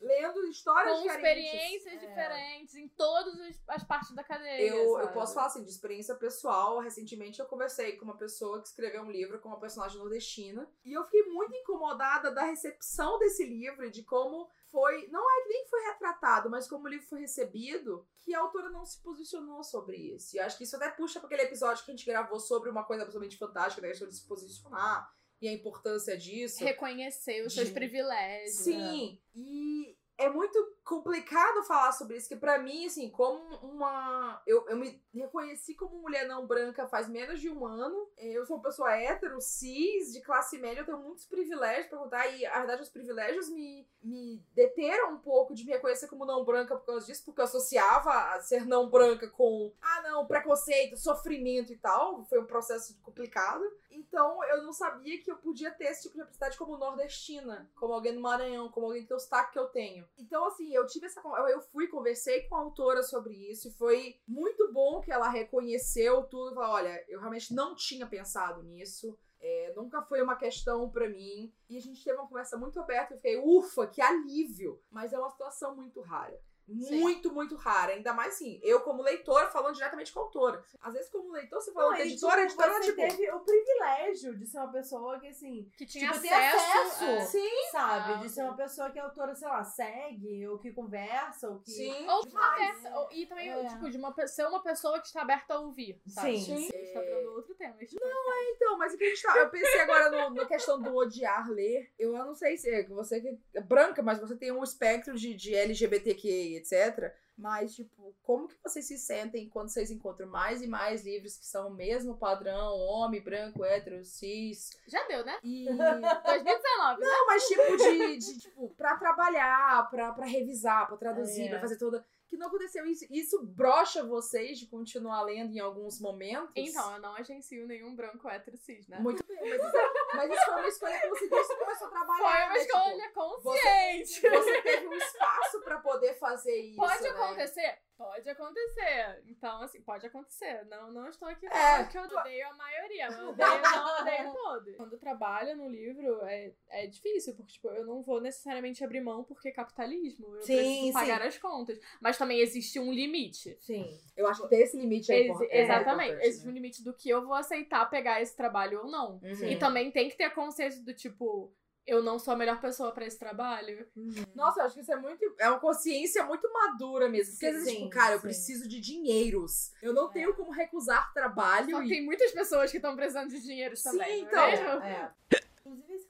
Lendo histórias com diferentes. experiências É. diferentes em todas as, partes da cadeia. Eu, eu sabe? posso falar assim, de experiência pessoal. Recentemente eu conversei com uma pessoa que escreveu um livro com uma personagem nordestina. E eu fiquei muito incomodada da recepção desse livro e de como foi. Não é que nem foi retratado, mas como o livro foi recebido, que a autora não se posicionou sobre isso. E acho que isso até puxa para aquele episódio que a gente gravou sobre uma coisa absolutamente fantástica, da questão de se posicionar e a importância disso. Reconhecer os seus De- privilégios. Sim, e é muito complicado falar sobre isso, que pra mim, assim, como uma. Eu, eu me reconheci como mulher não branca faz menos de um ano. Eu sou uma pessoa hétero, cis, de classe média, eu tenho muitos privilégios pra contar, e a verdade, os privilégios me, me deteram um pouco de me reconhecer como não branca por causa disso, porque eu associava a ser não branca com, ah, não, preconceito, sofrimento e tal. Foi um processo complicado. Então, eu não sabia que eu podia ter esse tipo de representatividade como nordestina, como alguém do Maranhão, como alguém que tem o sotaque que eu tenho. Então, assim, eu tive essa. Eu fui, conversei com a autora sobre isso, e foi muito bom que ela reconheceu tudo falou: olha, eu realmente não tinha pensado nisso. é, nunca foi uma questão pra mim. E a gente teve uma conversa muito aberta. Eu fiquei, ufa, que alívio. Mas é uma situação muito rara. Sim. Muito, muito rara. Ainda mais assim, eu como leitora falando diretamente com a autora. Às vezes, como leitor, você fala Não, com a editora, a tipo, editora, você tipo. teve o privilégio de ser uma pessoa que, assim, Que tinha Tipo, acesso. acesso. é. Sim, sabe? Ah, de ser uma pessoa que a autora, sei lá, segue, ou que conversa, ou que. sim. Ou que está ou- E também, É. tipo, de uma, ser uma pessoa que está aberta a ouvir. Sabe? Sim. A gente tá virando outro tema. Este podcast. Então, mas o que a gente tá. Eu pensei agora no, na questão do odiar ler. Eu não sei se é que você que é branca, mas você tem um espectro de, de LGBTQ, etc. Mas, tipo, como que vocês se sentem quando vocês encontram mais e mais livros que são o mesmo padrão, homem, branco, hétero, cis? Já deu, né? E. [laughs] 2019, né? Não, mas tipo de, de, tipo, pra trabalhar, pra, pra revisar, pra traduzir, É. pra fazer toda. Que não aconteceu isso. Isso brocha vocês de continuar lendo em alguns momentos. Então, eu não agencio nenhum branco hétero cis, né? Muito bem, mas isso, mas isso foi uma escolha que você que começou a trabalhar. Foi uma né? Tipo, escolha consciente. você teve um espaço pra poder fazer isso. Pode né? acontecer? Pode acontecer. Então, assim, pode acontecer. Não, não estou aqui É. falando que eu odeio a maioria, mas eu odeio, não odeio todos. Quando trabalha no livro, é, é difícil, porque, tipo, eu não vou necessariamente abrir mão porque é capitalismo. Eu Sim, preciso pagar sim. as contas. Mas também existe um limite. Sim. Eu acho que ter esse limite é Exi- importante. é exatamente. importante, existe né? um limite do que eu vou aceitar pegar esse trabalho ou não. Uhum. E também tem que ter a consciência do tipo, eu não sou a melhor pessoa pra esse trabalho. Nossa, eu acho que isso é muito. É uma consciência muito madura mesmo. Porque às vezes, Sim, tipo, cara, eu sim. preciso de dinheiros. Eu não tenho como recusar trabalho. Só que e- tem muitas pessoas que estão precisando de dinheiro Sim, também. não então. é mesmo? É.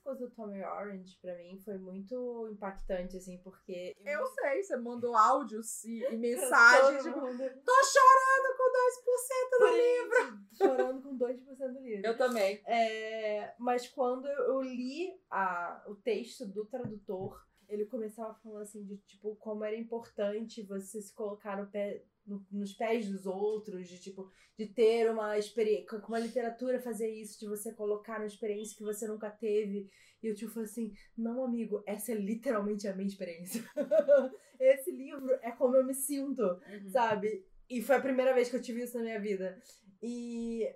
Coisa do Tommy Orange, pra mim, foi muito impactante, assim, porque. Eu sei, você mandou áudios e, e [laughs] mensagens. Todo tipo, mundo tô chorando com 2% do livro. chorando com 2% do livro. Eu também. É, mas quando eu li a, o texto do tradutor, ele começava falando assim de tipo como era importante você se colocar no pé, no- nos pés dos outros, de tipo de ter uma experiência, como a literatura fazer isso, de você colocar uma experiência que você nunca teve. E eu tipo falei assim, não amigo, essa é literalmente a minha experiência. [laughs] Esse livro é como eu me sinto Uhum. sabe? E foi a primeira vez que eu tive isso na minha vida. E,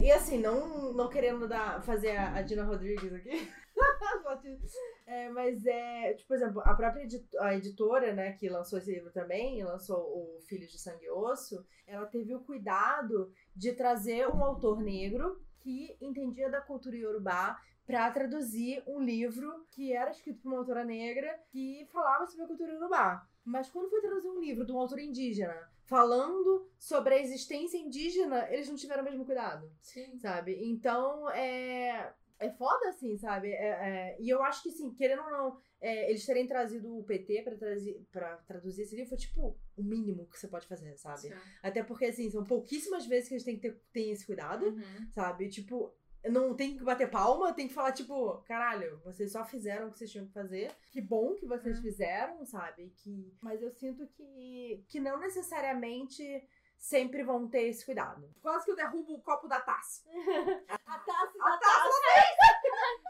e assim, não, não querendo dar, fazer a, a Dina Rodrigues aqui. [laughs] É, mas é, tipo, por exemplo, a própria edit- a editora, né, que lançou esse livro também, lançou o Filhos de Sangue e Osso, ela teve o cuidado de trazer um autor negro que entendia da cultura iorubá para traduzir um livro que era escrito por uma autora negra que falava sobre a cultura iorubá. Mas quando foi traduzir um livro de um autor indígena falando sobre a existência indígena, eles não tiveram o mesmo cuidado Sim. sabe? Então, é, é foda, assim, sabe? É, é, e eu acho que, assim, querendo ou não, é, eles terem trazido o PT pra, trazi- pra traduzir esse livro foi, tipo, o mínimo que você pode fazer, sabe? Até porque, assim, são pouquíssimas vezes que eles têm que ter têm esse cuidado, Uhum. sabe? Tipo, não tem que bater palma, tem que falar, tipo, caralho, vocês só fizeram o que vocês tinham que fazer. Que bom que vocês É. fizeram, sabe? Que... Mas eu sinto que, que não necessariamente sempre vão ter esse cuidado. Quase que eu derrubo o copo da taça. [laughs] A taça A taça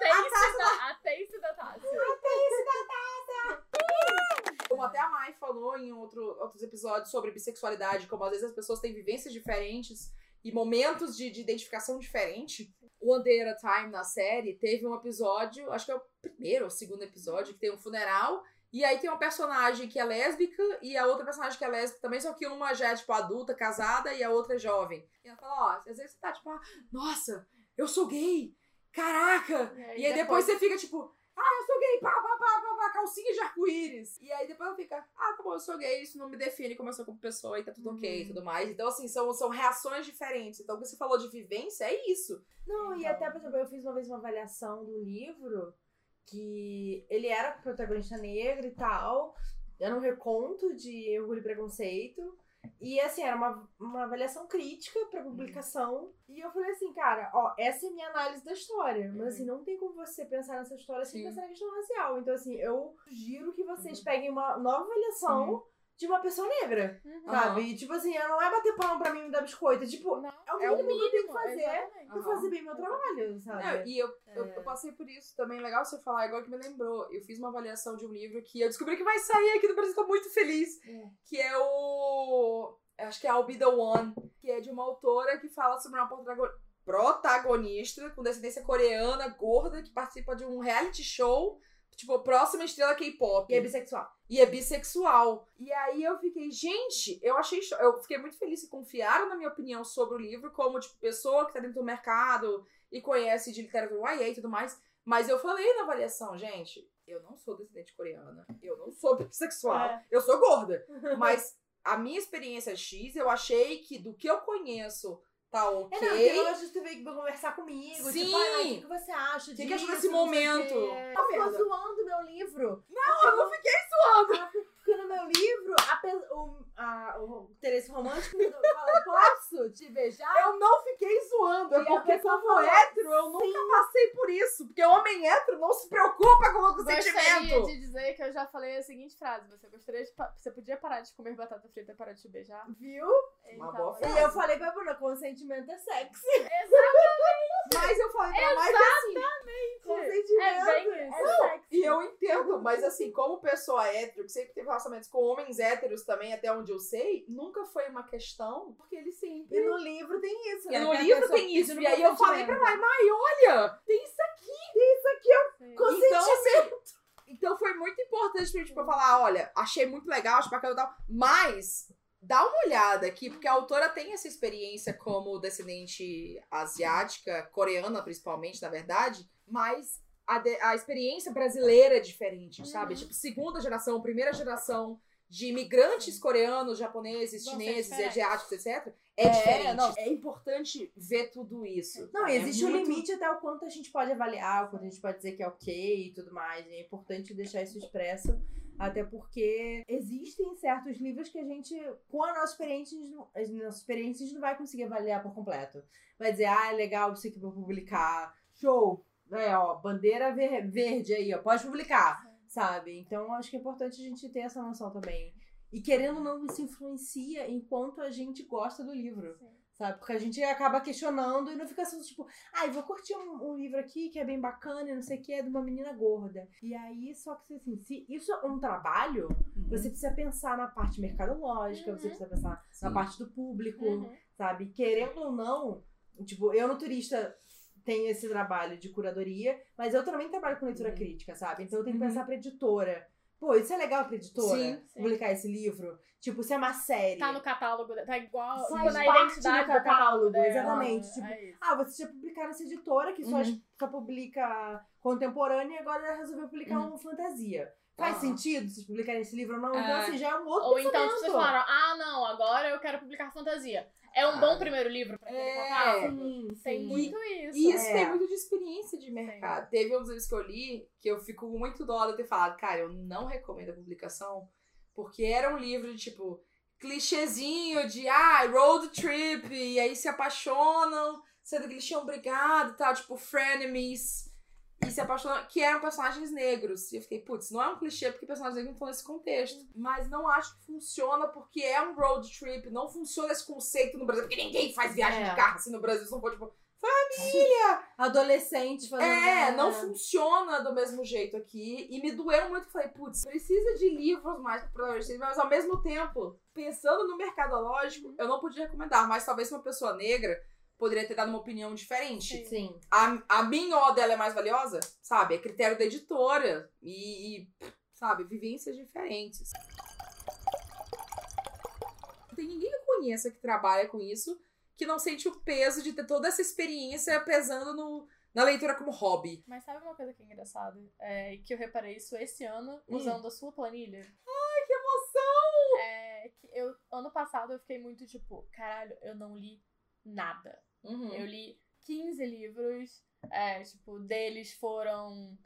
Tace [laughs] da, a tace da taça. [laughs] Como até a Mai falou em outro, outros episódios sobre bissexualidade, como às vezes as pessoas têm vivências diferentes e momentos de, de identificação diferente. O One Day at a Time na série teve um episódio, acho que é o primeiro ou segundo episódio, que tem um funeral. E aí tem uma personagem que é lésbica e a outra personagem que é lésbica também, só que uma já é, tipo, adulta, casada, e a outra é jovem. E ela fala, ó, às vezes você tá, tipo, ah, nossa, eu sou gay! Caraca! E aí depois você fica tipo, ah, eu sou gay, pá, pá, pá, pá, pá, calcinha de arco-íris. E aí depois ela fica, ah, tá bom, eu sou gay, isso não me define como eu sou como pessoa e tá tudo ok e tudo mais. Então, assim, são, são reações diferentes. Então, o que você falou de vivência é isso. Não, e Então. até, por exemplo, eu fiz uma vez uma avaliação do livro que ele era protagonista negro e tal. Era um reconto de orgulho e preconceito. E assim, era uma, uma avaliação crítica pra publicação. E eu falei assim, cara, ó, essa é a minha análise da história. Mas assim, não tem como você pensar nessa história sem Sim. pensar na questão racial. Então, assim, eu sugiro que vocês peguem uma nova avaliação de uma pessoa negra. Uhum. Sabe? E, tipo assim, não é bater palma pra mim e me dar biscoito. Tipo, Não, é o É o mínimo que eu tenho que fazer exatamente. pra fazer bem meu trabalho, sabe? Não, e eu, eu, É. eu passei por isso também. Legal você falar, igual que me lembrou. Eu fiz uma avaliação de um livro que eu descobri que vai sair aqui no Brasil, tô muito feliz. É. Que é o. Acho que é I'll Be the One. Que é de uma autora que fala sobre uma protago- protagonista com descendência coreana, gorda, que participa de um reality show. Tipo, próxima estrela K-pop. E é bissexual. E é bissexual. E aí eu fiquei, gente, eu achei. Eu fiquei muito feliz que confiaram na minha opinião sobre o livro, como, tipo, pessoa que tá dentro do mercado e conhece de literatura YA e tudo mais. Mas eu falei na avaliação, gente, eu não sou descendente coreana. Eu não sou [laughs] bissexual. É. Eu sou gorda. [laughs] Mas a minha experiência X, eu achei que do que eu conheço tá ok. É, não, que eu gosto de tu vir conversar comigo. Sim. Tipo, mas o que, que você acha que disso? acha desse momento? Tá Eu ficou zoando meu livro. Não, eu não fiquei zoando. Porque no meu livro, a pe- o, a, o interesse romântico fala, posso te beijar? Eu não fiquei zoando. É porque como falou, hétero, eu nunca passei por isso. Porque homem hétero não se preocupa com o Gostaria sentimento. de dizer que eu já falei a seguinte frase: você gostaria de. Você podia parar de comer batata frita e parar de te beijar? Viu? Uma boa é frase. E eu falei pra Bruna, consentimento é sexy. Mas eu falei pra mais assim. Consentimento É bem é isso. sexy. E eu entendo, mas assim, como pessoa hétero, que sempre teve relacionamentos com homens héteros também, até onde eu sei, nunca foi uma questão, porque ele sempre. E no livro tem isso, E né? no Que a livro tem isso. E aí eu falei pra consentimento. Mai, Mai, olha, tem isso aqui. Sim. Então, assim, então foi muito importante pra tipo, eu falar, olha, achei muito legal, acho bacana e tal, mas dá uma olhada aqui, porque a autora tem essa experiência como descendente asiática, coreana principalmente, na verdade, mas a, de- a experiência brasileira é diferente, sabe? Uhum. Tipo, segunda geração, primeira geração de imigrantes coreanos, japoneses, ser chineses, diferentes. asiáticos, etc. É, diferente. não. É importante ver tudo isso. Não, É existe um muito- limite até o quanto a gente pode avaliar, o quanto a gente pode dizer que é ok e tudo mais. É importante deixar isso expresso, até porque existem certos livros que a gente, com a nossa experiência, a gente não- a nossa experiência, a gente não vai conseguir avaliar por completo. Vai dizer, ah, é legal isso aqui pra publicar. Show! É, ó, bandeira ver- verde aí, ó, pode publicar, sabe? Então, acho que é importante a gente ter essa noção também. E querendo ou não, isso influencia enquanto a gente gosta do livro Sim. sabe? Porque a gente acaba questionando e não fica só tipo, ai, vou curtir um, um livro aqui que é bem bacana e não sei o que, é de uma menina gorda. E aí, só que assim, se isso é um trabalho, você precisa pensar na parte mercadológica, você Uhum. precisa pensar na Sim. parte do público, Uhum. sabe? Querendo ou não, tipo, eu no turista tenho esse trabalho de curadoria, mas eu também trabalho com leitura Uhum. crítica, sabe? Então eu tenho que Uhum. pensar pra editora. Pô, isso é legal pra editora? Sim, sim. Publicar esse livro? Tipo, se é uma série. Tá no catálogo, tá igual Faz tipo, na parte identidade do catálogo catálogo, dela. exatamente, tipo, É. Ah, você já publicar nessa editora que só, Uhum. só publica contemporâneo e agora resolveu publicar Uhum. um fantasia. Faz Ah. sentido vocês publicarem esse livro ou não? Então, É. assim, já é um outro Ou então, pensamento. vocês falaram, ah, não, agora eu quero publicar fantasia. É um Ah. bom primeiro livro pra aquele É. Sim, Tem sim. muito isso. E isso É. tem muito de experiência de mercado. Teve uns livros que eu li que eu fico muito dó de ter falado, cara, eu não recomendo a publicação, porque era um livro de tipo clichêzinho de ah, road trip, e aí se apaixonam, sendo que eles tinham brigado e tal, tipo, frenemies. E se apaixonam, que eram personagens negros. E eu fiquei, putz, não é um clichê porque personagens negros não estão nesse contexto. Mas não acho que funciona porque é um road trip. Não funciona esse conceito no Brasil. Porque ninguém faz viagem É. de carro assim no Brasil. Se não for, tipo, Adolescente fazendo. é, não funciona do mesmo jeito aqui. E me doeu muito. Falei, putz, precisa de livros mais para adolescentes, mas ao mesmo tempo, pensando no mercadológico, eu não podia recomendar. Mas talvez uma pessoa negra poderia ter dado uma opinião diferente. Sim. A, a minha ó dela é mais valiosa, sabe? É critério da editora. E, e, sabe, vivências diferentes. Não tem ninguém que eu conheça que trabalha com isso que não sente o peso de ter toda essa experiência pesando no, na leitura como hobby. Mas sabe uma coisa que é engraçada? É que eu reparei isso esse ano Hum. usando a sua planilha. Ai, que emoção! É que eu, ano passado eu fiquei muito tipo, caralho, eu não li nada. Uhum. Eu li 15 livros, é, tipo, deles foram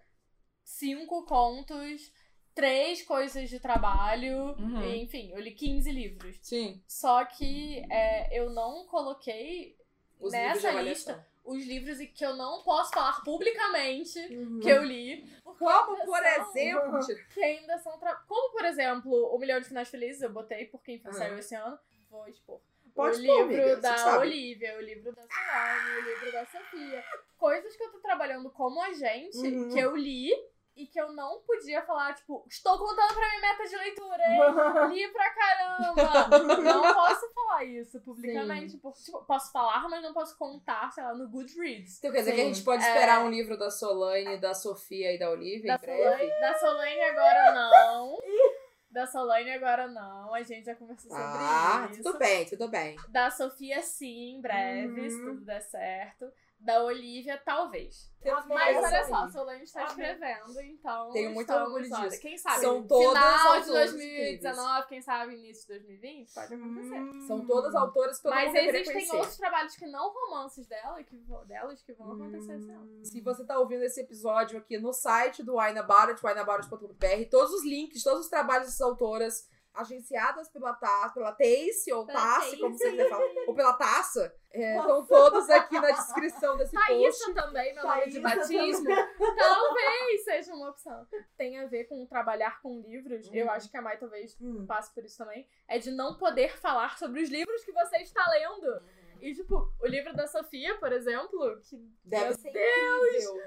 cinco contos, três coisas de trabalho, Uhum. e, enfim, eu li 15 livros. Sim. Só que é, eu não coloquei Os Nessa lista, os livros e que eu não posso falar publicamente Uhum. que eu li. Como, por são- exemplo, Que ainda são. tra- Como, por exemplo, O Milhão de Finais Felizes, eu botei porque enfim, Uhum. saiu esse ano. Vou expor. Pode o expor, livro amiga, você da sabe. Olivia, o livro da Solane, o livro da Sofia. Coisas que eu tô trabalhando como agente, Uhum. que eu li e que eu não podia falar, tipo, estou contando pra minha meta de leitura, hein? [laughs] Li pra caramba! Não [laughs] posso falar isso publicamente. Porque, tipo, posso falar, mas não posso contar, sei lá, no Goodreads. Então quer dizer que a gente pode É. esperar um livro da Solane, da Sofia e da Olivia Da em breve? Solane, da Solane agora não. [laughs] Da Solane agora não. A gente já conversou Ah, sobre isso. tudo bem, tudo bem. Da Sofia, sim, em breve, se Uhum. tudo der certo. Da Olivia, talvez. Temos Mas olha só, Solange está escrevendo, então. Tenho muito orgulho olha, disso. Quem sabe? São todas final de autores 2019, quem sabe início de 2020, pode acontecer. Hum. São todas autoras que todo Mas existem outros trabalhos que não romances dela, que delas que vão acontecer esse ano. Se você tá ouvindo esse episódio aqui no site do Wine About It, todos os links, todos os trabalhos dessas autoras agenciadas pela, Ta pela Tace, ou Pela Tace. como você quiser falar, ou pela Taça, é, estão todos aqui na descrição desse post. Thaísa também, meu nome de Thaísa batismo. Talvez seja uma opção. Tem a ver com trabalhar com livros. Eu Uhum. acho que a Mai talvez Hum. passe por isso também. É de não poder falar sobre os livros que você está lendo. E, tipo, o livro da Sofia, por exemplo, que Deve Meu ser incrível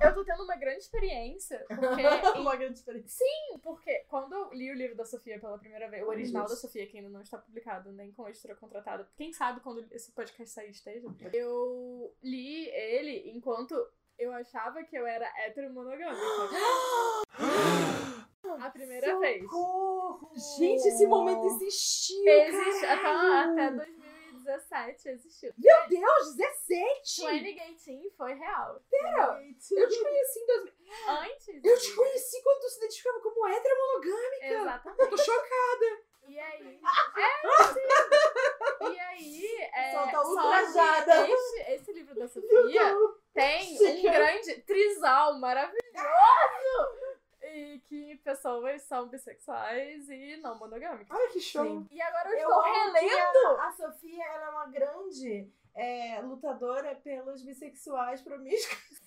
eu tô tendo uma grande experiência. Porque... [laughs] uma grande experiência. Sim, porque quando eu li o livro da Sofia pela primeira vez, o original da Sofia, que ainda não está publicado, nem com a editora contratada, quem sabe quando esse podcast sair esteja, eu li ele enquanto eu achava que eu era heteromonogâmica. A primeira Socorro! vez. Gente, esse momento existiu! Existe até, até 2000. 17 existiu. Meu é. Deus, 17? Twenty foi real. Pera, eu te conheci em 2000. Antes? Eu te conheci quando tu se identificava como hétero monogâmica. Exatamente. Eu tô chocada. E aí? É, sim. E aí, é, Solta ultrajada. Este, esse livro da Sofia tem um grande trisal maravilhoso e que pessoas são bissexuais e não monogâmicas. Olha que show. Sim. E agora eu, Eu estou relendo! A, a Sofia, ela é uma grande é, lutadora pelos bissexuais promíscuos.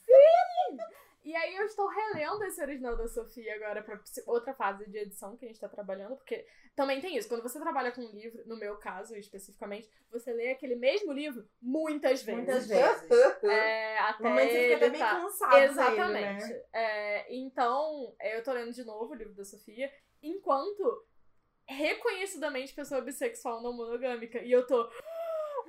E aí eu estou relendo esse original da Sofia agora psi- outra fase de edição que a gente tá trabalhando, porque também tem isso. Quando você trabalha com um livro, no meu caso especificamente, você lê aquele mesmo livro muitas vezes. Muitas [laughs] vezes. É, até No momento você fica até ele meio tá... cansado dele, Exatamente. né? É, então, eu tô lendo de novo o livro da Sofia, enquanto reconhecidamente pessoa bissexual não monogâmica. E eu tô.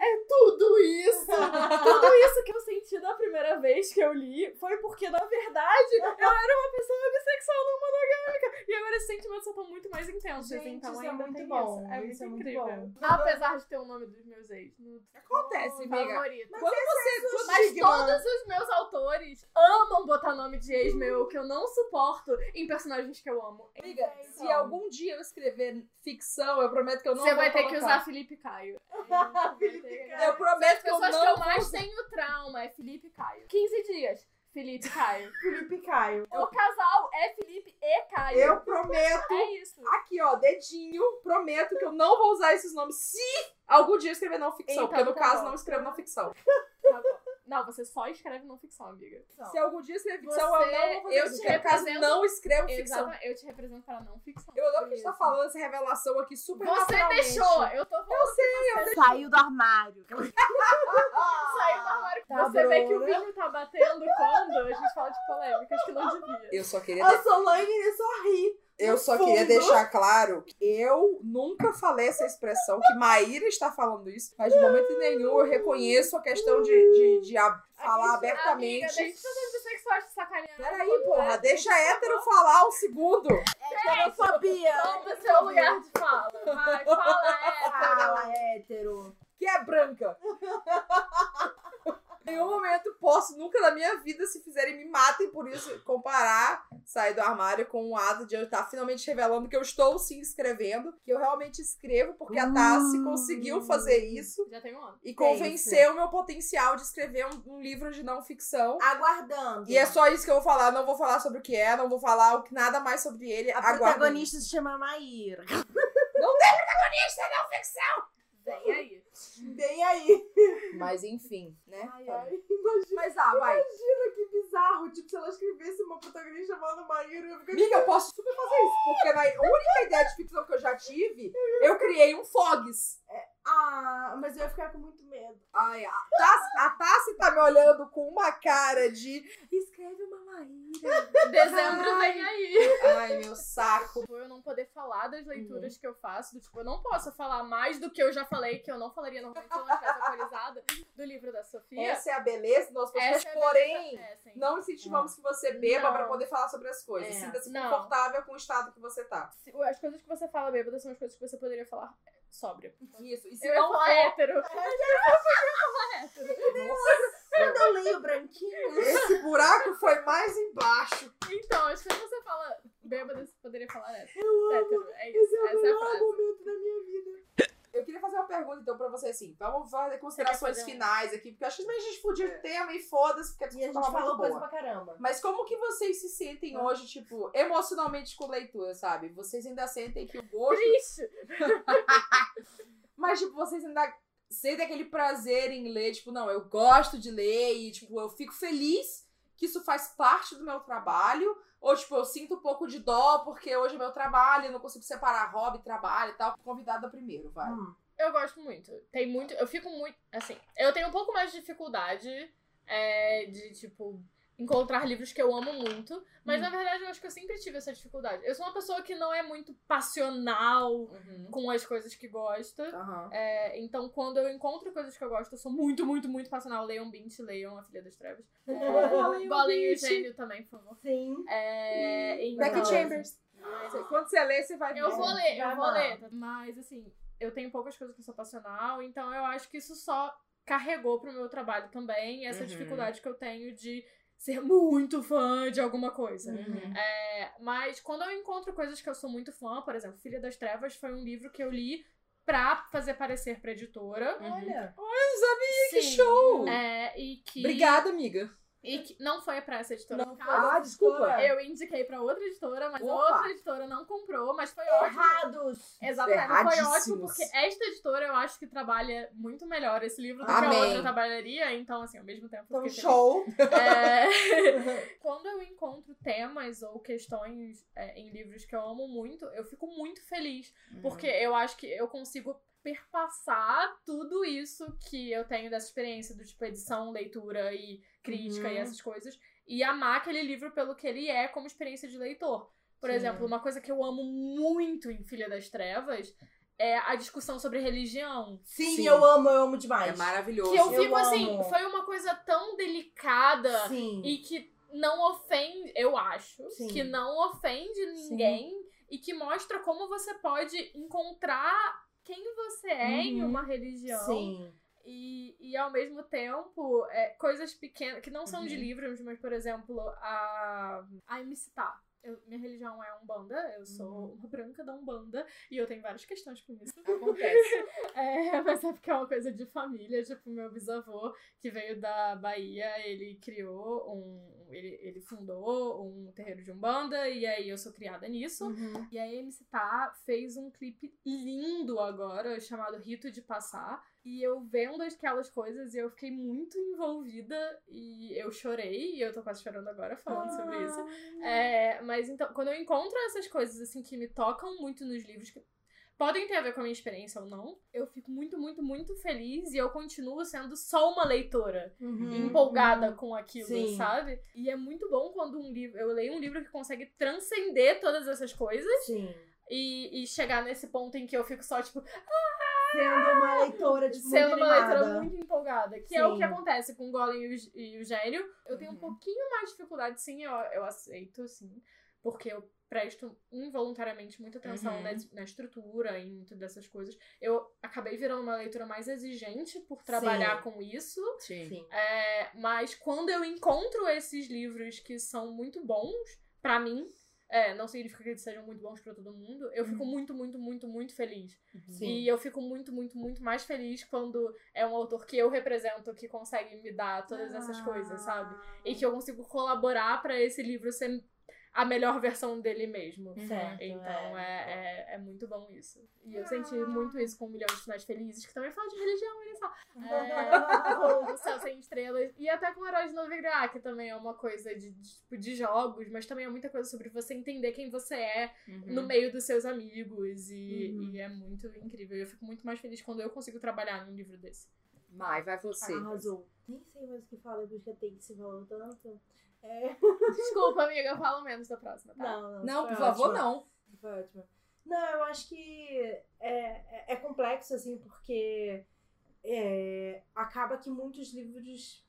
É tudo isso! tudo [laughs] isso que eu senti da primeira vez que eu li foi porque, na verdade, eu era uma pessoa bissexual não monogâmica. E agora esses sentimentos são muito mais intensos. Gente, então isso é muito bom, isso. É isso muito é muito incrível. bom. Apesar de ter o nome dos meus ex. No Acontece, amiga. favorito. Quando você. Quando Mas todos os meus autores amam botar nome de ex meu, que eu não suporto, em personagens que eu amo. Amiga, se algum dia eu escrever ficção, eu prometo que eu não Você vou vai ter que usar Felipe Caio. [laughs] Felipe Eu prometo que eu pessoas não que eu vou mais tenho trauma é Felipe Caio. 15 dias, Felipe Caio. [laughs] Felipe Caio. O casal é Felipe e Caio. Eu prometo, É isso. aqui ó, dedinho, prometo que eu não vou usar esses nomes se algum dia escrever não ficção. Então porque no tá caso bom. não escrevo não ficção. Tá bom. Não, você só escreve não ficção, amiga. Se algum dia escrever ficção, Você- eu não vou fazer eu isso. te no caso represento- não escrevo ficção. Eu te represento para não ficção. Eu adoro que a gente tá falando essa revelação aqui super Você deixou. Eu tô falando Eu sei, eu Saiu do armário. [laughs] saiu do armário. Tá você vê que o vinho tá batendo quando a gente fala de polêmicas que não devia. Eu só queria, A Solange só ri. Eu só fundo. queria deixar claro que eu nunca falei essa expressão, que Maíra está falando isso, mas de momento nenhum eu reconheço a questão de, de, de a- falar Amiga, abertamente. deixa todas as bissexuais te sacanear. Peraí, porra, deixa a hétero falar um segundo. Heterofobia. Toma seu lugar de fala. Vai, fala, é. Fala, hétero. que é branca. Em nenhum momento posso, nunca na minha vida, se fizerem, me matem por isso, comparar sair do armário com o ato de eu estar finalmente revelando que eu estou sim escrevendo, que eu realmente escrevo, porque a Tassi Hum. conseguiu fazer isso Já tem um ano. e convenceu o meu potencial de escrever um, um livro de não ficção. Aguardando. E é só isso que eu vou falar, não vou falar sobre o que é, não vou falar o que- nada mais sobre ele. A Aguardem. protagonista se chama Maíra. protagonista é não ficção! Vem aí. Bem aí. Mas enfim, né? Ai, ai. Imagina, Mas ah, vai. imagina que bizarro. Tipo, se ela escrevesse uma protagonista chamada Maíra, eu ia ficar Amiga, eu posso super fazer isso, porque na única ideia de ficção que eu já tive, eu criei um Fogs. Ah, mas eu ia ficar com muito medo. Ai, a Tassi, a Tassi tá me olhando com uma cara de escreve uma Maíra. [laughs] Dezembro Ai. vem aí. Ai, meu saco. Tipo, eu não poder falar das leituras que eu faço. Do, tipo, eu não posso falar mais do que eu já falei, que eu não falaria normalmente se eu não estivesse atualizada, do livro da Sofia. Essa é a beleza do nosso podcast, é a porém, é, não incentivamos que você beba Não. pra poder falar sobre as coisas. É. Sinta-se Não. confortável com o estado que você tá. As coisas que você fala bêbada são as coisas que você poderia falar sóbria. Isso. E se Eu ia não falar for, hétero. [laughs] Eu ia falar hétero. Quando eu leio branquinho. esse buraco foi mais embaixo. Então, coisas que você fala bêbada, você poderia falar hétero. hétero. É isso. Esse é o é melhor momento da minha vida. Eu queria fazer uma pergunta, então, pra você, assim. Vamos fazer considerações fazer um- finais aqui, porque eu acho que a gente fugiu de tema e foda-se, porque a gente discussão tava falou muito coisa boa. pra caramba. Mas como que vocês se sentem hoje, tipo, emocionalmente com leitura, sabe? Vocês ainda sentem que o [laughs] gosto... Triste. [laughs] Mas, tipo, vocês ainda sentem aquele prazer em ler, tipo, não, eu gosto de ler e, tipo, eu fico feliz que isso faz parte do meu trabalho. Ou, tipo, eu sinto um pouco de dó porque hoje é meu trabalho, não consigo separar hobby, trabalho e tal. Convidada primeiro, vai. Hum. Eu gosto muito. Tem muito. Eu fico muito. Assim, eu tenho um pouco mais de dificuldade é, de, tipo, encontrar livros que eu amo muito. Mas Hum. na verdade eu acho que eu sempre tive essa dificuldade. Eu sou uma pessoa que não é muito passional Uhum. com as coisas que gosta. Aham. É, então, quando eu encontro coisas que eu gosto, eu sou muito, muito, muito passional. Leiam Bint, leiam A Filha das Trevas. É, Leiam Golem e também, por favor. Sim. É, então, Becky Chambers. Quando você lê, você vai ver. Eu vou ler, eu vou ler. Mas, assim, eu tenho poucas coisas que eu sou passional, então eu acho que isso só carregou pro meu trabalho também, essa Uhum. dificuldade que eu tenho de ser muito fã de alguma coisa. Uhum. É, mas quando eu encontro coisas que eu sou muito fã, por exemplo, Filha das Trevas foi um livro que eu li pra fazer parecer pra editora. Olha. que Sim. show! É, e que. Obrigada, amiga. E que não foi pra essa editora. Não foi. Ah, desculpa. Eu indiquei pra outra editora, mas a Opa. outra editora não comprou, mas foi ótimo. Errados. Exatamente, foi ótimo porque esta editora eu acho que trabalha muito melhor esse livro do que a Amém. outra trabalharia, então assim, ao mesmo tempo Então, show. É, [laughs] Quando eu encontro temas ou questões é, em livros que eu amo muito, eu fico muito feliz, porque eu acho que eu consigo perpassar tudo isso que eu tenho dessa experiência do tipo edição, leitura e crítica Uhum. e essas coisas e amar aquele livro pelo que ele é como experiência de leitor. Por Sim. exemplo, uma coisa que eu amo muito em Filha das Trevas é a discussão sobre religião. Sim, Sim. eu amo, eu amo demais. É maravilhoso. Que eu Eu fico assim, amo. foi uma coisa tão delicada Sim. e que não ofende, eu acho, Sim. que não ofende ninguém e que mostra como você pode encontrar quem você é em Uhum. uma religião. Sim. E, e ao mesmo tempo, é, coisas pequenas, que não são de Uhum. livros, mas, por exemplo, a, a MC Tá. Eu- minha religião é Umbanda, eu sou uma branca da Umbanda e eu tenho várias questões com isso. [laughs] Acontece. É, mas é porque é uma coisa de família, tipo, meu bisavô, que veio da Bahia, ele criou um. Ele, ele fundou um terreiro de Umbanda, e aí eu sou criada nisso. Uhum. E aí a MC Tá fez um clipe lindo agora, chamado Rito de Passar. E eu vendo aquelas coisas, eu fiquei muito envolvida e eu chorei, e eu tô quase chorando agora falando sobre isso. É, mas então, quando eu encontro essas coisas assim que me tocam muito nos livros, que podem ter a ver com a minha experiência ou não, eu fico muito, muito, muito feliz e eu continuo sendo só uma leitora Uhum. empolgada com aquilo, Sim. sabe? E é muito bom quando um livro, eu leio um livro que consegue transcender todas essas coisas Sim. e, e chegar nesse ponto em que eu fico só tipo Sendo uma leitora, tipo, sendo muito uma animada. leitora muito empolgada, que é o Sim. que acontece com o Golem e o, e o Gênio. Eu tenho um Uhum. pouquinho mais de dificuldade, sim, eu, eu aceito, sim, porque eu presto involuntariamente muita atenção Uhum. na, na estrutura e muito dessas coisas. Eu acabei virando uma leitora mais exigente por trabalhar com isso, Sim. Sim. é, mas quando eu encontro esses livros que são muito bons, pra mim, é, não significa que eles sejam muito bons pra todo mundo, eu fico muito, muito, muito, muito feliz. Sim. E eu fico muito, muito, muito mais feliz quando é um autor que eu represento que consegue me dar todas essas coisas, sabe? E que eu consigo colaborar pra esse livro ser a melhor versão dele mesmo. Certo, Então é. é, é, é muito bom isso. E eu senti muito isso com um milhão de finais felizes, que também fala de religião, olha só. É, com o Céu Sem Estrelas. E até com Heróis de Novigrad, que também é uma coisa de, de, tipo, de jogos, mas também é muita coisa sobre você entender quem você é Uhum. no meio dos seus amigos. E, Uhum. e é muito incrível. Eu fico muito mais feliz quando eu consigo trabalhar num livro desse. Mai, vai você. Arrasou. Nem sei mais o que fala, depois que a Tacy falou tanto. É... Desculpa, amiga, eu falo menos da próxima, tá? Não, não. Não, foi por favor, não. Foi ótimo. Não, eu acho que é, é, é complexo, assim, porque é, acaba que muitos livros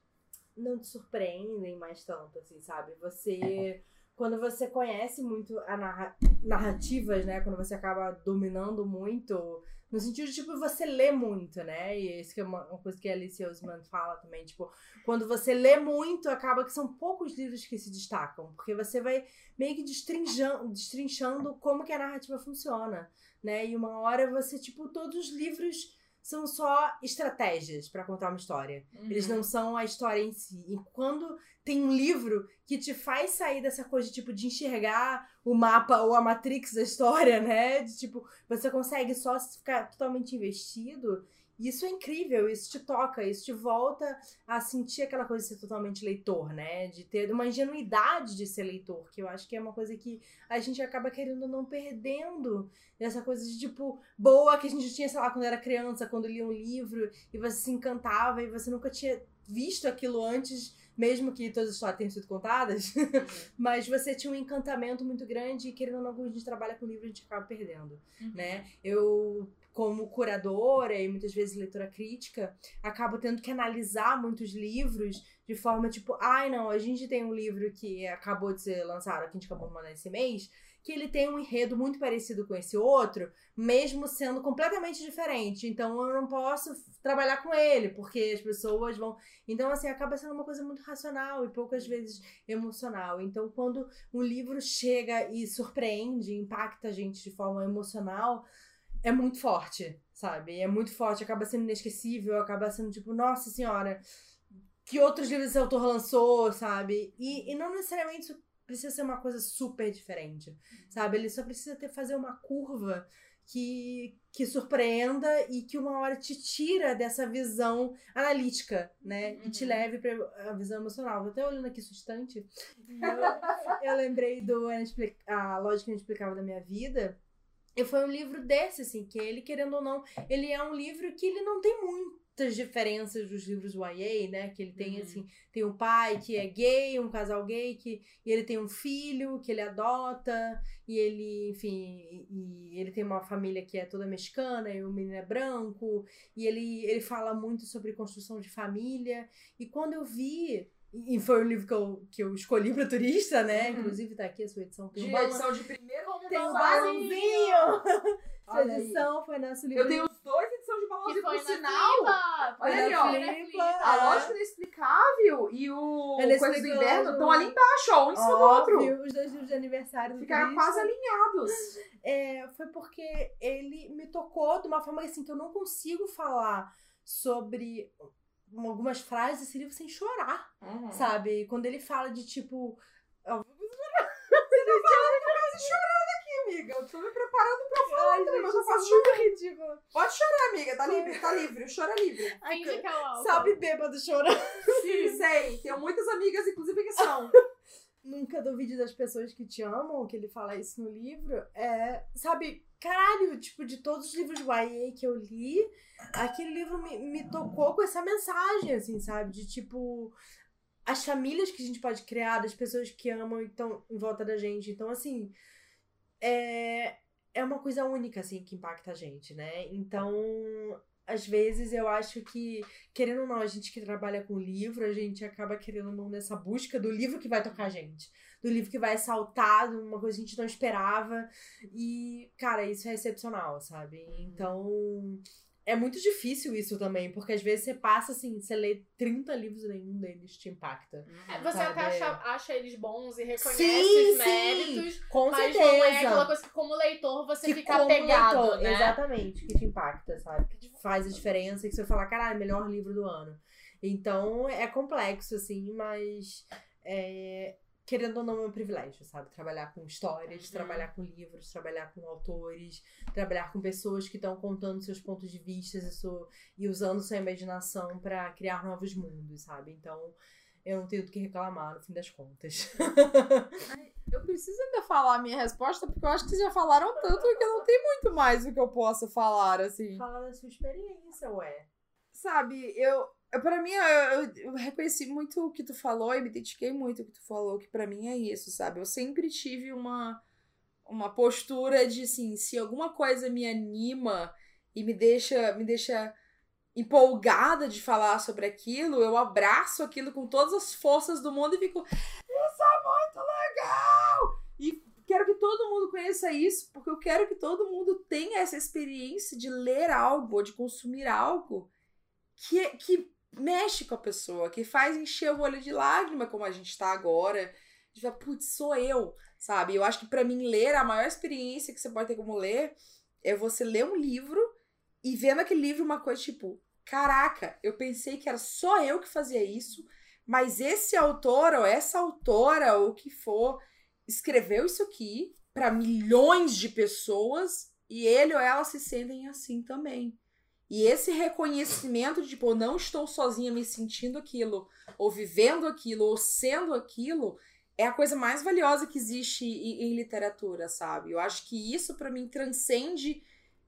não te surpreendem mais tanto, assim, sabe? Você. Quando você conhece muito a narra narrativas, né? Quando você acaba dominando muito. No sentido de, tipo, você lê muito, né? E isso que é uma, uma coisa que a Alice Osman fala também. Tipo, quando você lê muito, acaba que são poucos livros que se destacam. Porque você vai meio que destrinchando, destrinchando como que a narrativa funciona, né? E uma hora você, tipo, todos os livros são só estratégias pra contar uma história. Eles Uhum. não são a história em si. E quando tem um livro que te faz sair dessa coisa, tipo, de enxergar o mapa ou a matrix da história, [laughs] né? De, tipo, você consegue só ficar totalmente investido. Isso é incrível, isso te toca, isso te volta a sentir aquela coisa de ser totalmente leitor, né? De ter uma ingenuidade de ser leitor, que eu acho que é uma coisa que a gente acaba querendo não perdendo. Essa coisa de, tipo, boa que a gente tinha, sei lá, quando era criança, quando lia um livro e você se encantava e você nunca tinha visto aquilo antes, mesmo que todas as histórias tenham sido contadas. [laughs] Mas você tinha um encantamento muito grande e, querendo ou não, quando a gente trabalha com livro, a gente acaba perdendo, Uhum. né? Eu, como curadora e muitas vezes leitora crítica, acabo tendo que analisar muitos livros de forma tipo, ai não, a gente tem um livro que acabou de ser lançado, que a gente acabou de mandar esse mês, que ele tem um enredo muito parecido com esse outro, mesmo sendo completamente diferente. Então eu não posso trabalhar com ele, porque as pessoas vão. Então, assim, acaba sendo uma coisa muito racional e poucas vezes emocional. Então, quando um livro chega e surpreende, impacta a gente de forma emocional, é muito forte, sabe? É muito forte, acaba sendo inesquecível, acaba sendo tipo, nossa senhora, que outros livros esse autor lançou, sabe? E, e não necessariamente isso precisa ser uma coisa super diferente, sabe? Ele só precisa ter fazer uma curva que, que surpreenda e que uma hora te tira dessa visão analítica, né? E te Uhum. leve pra a visão emocional. Tô até olhando aqui sustante. [laughs] Eu, eu lembrei do A Lógica Inexplicável da Minha Vida. E foi um livro desse, assim, que ele, querendo ou não, ele é um livro que ele não tem muita muitas diferenças dos livros YA, né? Que ele tem, Uhum. assim, tem um pai que é gay, um casal gay, que, e ele tem um filho que ele adota, e ele, enfim, e, e ele tem uma família que é toda mexicana, e o menino é branco, e ele, ele fala muito sobre construção de família. E quando eu vi. E foi o livro que eu, que eu escolhi pra turista, né? Uhum. Inclusive tá aqui a sua edição. Tem De um balão. edição de primeiro. Como Tem um balãozinho. Sua [laughs] Olha aí. edição foi nosso livro. Eu tenho os dois edições de balãozinho, Que foi por na sinal. Flipa. Olha Foi ali, ó. Flipa. A É. Lógica Inexplicável e o Inexplicável. Coisas do Inverno estão ali embaixo, ó, um em cima do outro. Os dois livros de aniversário do Ficaram turista. quase alinhados. É, foi porque ele me tocou de uma forma assim que eu não consigo falar sobre algumas frases desse livro sem chorar, Uhum. sabe? Quando ele fala de tipo. ó, [laughs] amiga, eu tô me preparando pra falar, Ai, também, mas eu gente, faço é muito ridículo. Pode chorar, amiga, tá livre, tá livre, o choro é livre. [laughs] Finge que é. Sabe, bêbado chorando. Sim, [laughs] sei, tenho muitas amigas, inclusive, que são. Nunca duvide das pessoas que te amam, que ele fala isso no livro. É, sabe, caralho, tipo, de todos os livros YA que eu li, aquele livro me, me tocou com essa mensagem, assim, sabe? De tipo, as famílias que a gente pode criar, das pessoas que amam e estão em volta da gente. Então, assim, é, é uma coisa única, assim, que impacta a gente, né? Então, às vezes eu acho que, querendo ou não, a gente que trabalha com livro, a gente acaba querendo ou não nessa busca do livro que vai tocar a gente. Do livro que vai saltar, de uma coisa que a gente não esperava. E, cara, isso é excepcional, sabe? Então. É muito difícil isso também, porque às vezes você passa assim, você lê 30 livros e nenhum deles te impacta. É, Você Sabe? até acha, acha eles bons e reconhece Sim, os méritos, sim, com mas certeza. não é aquela coisa que como leitor você que fica apegado, leitor, né? Exatamente, que te impacta, sabe? Que faz a diferença e que você fala, caralho, melhor livro do ano. Então é complexo, assim, mas é, querendo ou não é um privilégio, sabe? Trabalhar com histórias, Uhum. trabalhar com livros, trabalhar com autores, trabalhar com pessoas que estão contando seus pontos de vista e, e usando sua imaginação pra criar novos mundos, sabe? Então eu não tenho do que reclamar no fim das contas. [laughs] Eu preciso ainda falar a minha resposta, porque eu acho que vocês já falaram tanto que não tem muito mais o que eu possa falar, assim. Fala da sua experiência, ué. Sabe, eu. Pra mim, eu, eu, reconheci muito o que tu falou e me identifiquei muito o que tu falou, que pra mim é isso, sabe? Eu sempre tive uma, uma postura de, assim, se alguma coisa me anima e me deixa, me deixa empolgada de falar sobre aquilo, eu abraço aquilo com todas as forças do mundo e fico, isso é muito legal! E quero que todo mundo conheça isso, porque eu quero que todo mundo tenha essa experiência de ler algo, de consumir algo que, que mexe com a pessoa, que faz encher o olho de lágrima, como a gente tá agora. De falar, putz, sou eu, sabe? Eu acho que pra mim ler, a maior experiência que você pode ter como ler é você ler um livro e ver naquele livro uma coisa tipo, caraca, eu pensei que era só eu que fazia isso, mas esse autor ou essa autora ou o que for escreveu isso aqui pra milhões de pessoas e ele ou ela se sentem assim também. E esse reconhecimento de, tipo, eu não estou sozinha me sentindo aquilo, ou vivendo aquilo, ou sendo aquilo, é a coisa mais valiosa que existe em, em literatura, sabe? Eu acho que isso, para mim, transcende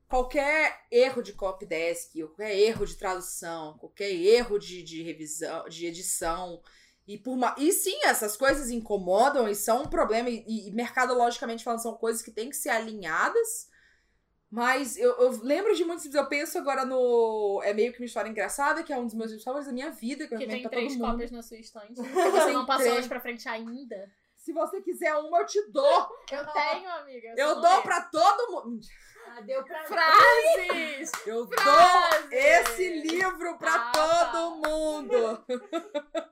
qualquer erro de copy desk, qualquer erro de tradução, qualquer erro de, de revisão, de edição. E, por ma... e sim, essas coisas incomodam e são um problema, e, e mercadologicamente falando, são coisas que têm que ser alinhadas. Mas eu, eu lembro de muitos eu penso agora no. É meio que uma história engraçada, que é um dos meus livros favoritos da minha vida, que eu Que recomendo tem pra todo três mundo. cópias na sua estante. [laughs] Você não passou Três. elas pra frente ainda. Se você quiser uma, eu te dou. Eu tenho, amiga. Eu só dou é. pra todo mundo. Ah, deu pra Frases! Eu Frases! dou esse livro pra Ah, todo tá. mundo.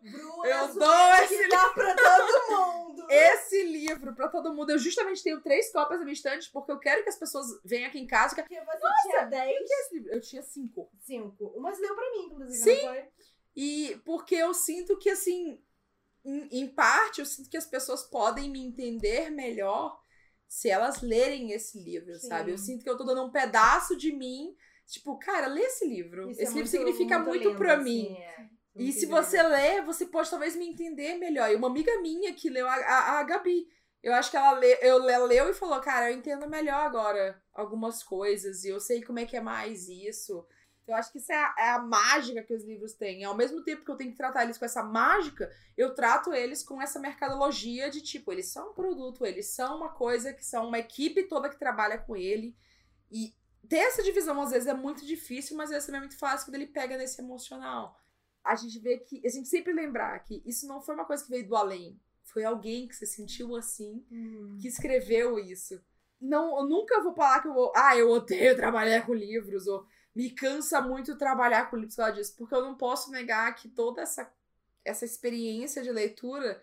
Bruna, Eu dou esse dá pra todo mundo. [laughs] Esse livro pra todo mundo. Eu justamente tenho três cópias na minha estante porque eu quero que as pessoas venham aqui em casa. Que... Porque você tinha 10, Esse livro? Eu tinha cinco. 5. Uma se deu pra mim, inclusive, Sim. não foi? E porque eu sinto que, assim, em, parte, eu sinto que as pessoas podem me entender melhor se elas lerem esse livro, Sim. sabe? Eu sinto que eu tô dando um pedaço de mim. Tipo, cara, lê esse livro. Isso é esse livro muito- significa muito, lindo, pra assim, mim. é. E Muito se você lê, você pode talvez me entender melhor. E uma amiga minha que leu, a, a, a Gabi, eu acho que ela, eu, ela leu e falou, cara, eu entendo melhor agora algumas coisas. E eu sei como é que é mais isso. Eu acho que isso é a, é a mágica que os livros têm. Ao mesmo tempo que eu tenho que tratar eles com essa mágica, eu trato eles com essa mercadologia de tipo, eles são um produto, eles são uma coisa que são uma equipe toda que trabalha com ele. E ter essa divisão às vezes é muito difícil, mas às vezes também é muito fácil quando ele pega nesse emocional. A gente vê que, a gente sempre lembrar que isso não foi uma coisa que veio do além. Foi alguém que se sentiu assim, que escreveu isso. Não, eu nunca vou falar que eu vou, ah, eu odeio trabalhar com livros, ou me cansa muito trabalhar com livros por causa disso, porque eu não posso negar que toda essa, essa experiência de leitura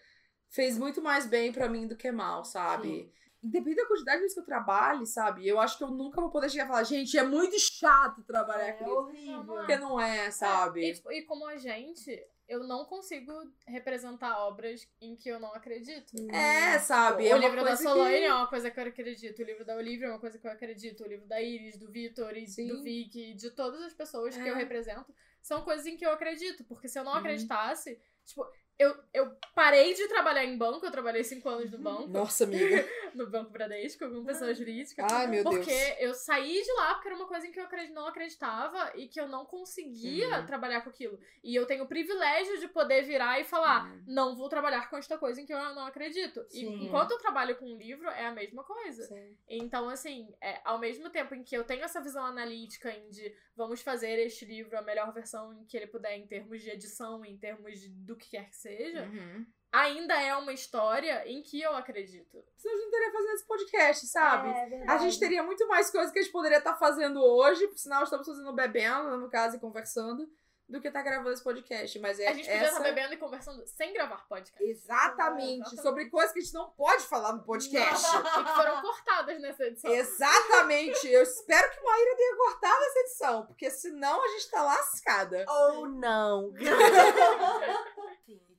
fez muito mais bem pra mim do que mal, sabe? Sim. Independente da quantidade de vezes que eu trabalhe, sabe? Eu acho que eu nunca vou poder chegar e falar, gente, é muito chato trabalhar É com livro. horrível. Não, não Porque não é, sabe? E, tipo, e como a gente, eu não consigo representar obras em que eu não acredito. É, sabe? É o uma livro da coisa que- Solane é uma coisa que eu acredito, o livro da Olivia é uma coisa que eu acredito, o livro da Iris, do Vitor e Sim. do Vicky, de todas as pessoas que É. eu represento, são coisas em que eu acredito. Porque se eu não Uhum. acreditasse, tipo, eu, eu parei de trabalhar em banco, eu trabalhei cinco anos no banco, Nossa, [laughs] amiga. no Banco Bradesco, com pessoa jurídica. Ai, meu Porque Deus. eu saí de lá porque era uma coisa em que eu não acreditava e que eu não conseguia Uhum. trabalhar com aquilo. E eu tenho o privilégio de poder virar e falar: Uhum. não vou trabalhar com esta coisa em que eu não acredito. E Sim. enquanto eu trabalho com um livro, é a mesma coisa. Então, assim, é, ao mesmo tempo em que eu tenho essa visão analítica em de vamos fazer este livro a melhor versão em que ele puder, em termos de edição, em termos de, do que quer que seja, Uhum. ainda é uma história em que eu acredito. Senão a gente não teria fazendo esse podcast, sabe? É, A verdade. gente teria muito mais coisas que a gente poderia estar fazendo hoje, por sinal estamos fazendo bebendo, no caso, e conversando, do que estar gravando esse podcast. Mas é a gente podia essa... estar bebendo e conversando sem gravar podcast. Exatamente, Exatamente. sobre coisas que a gente não pode falar no podcast. e que foram cortadas nessa edição. Exatamente. Eu espero que Maíra tenha cortado essa edição, porque senão a gente tá lascada. Ou não. [laughs]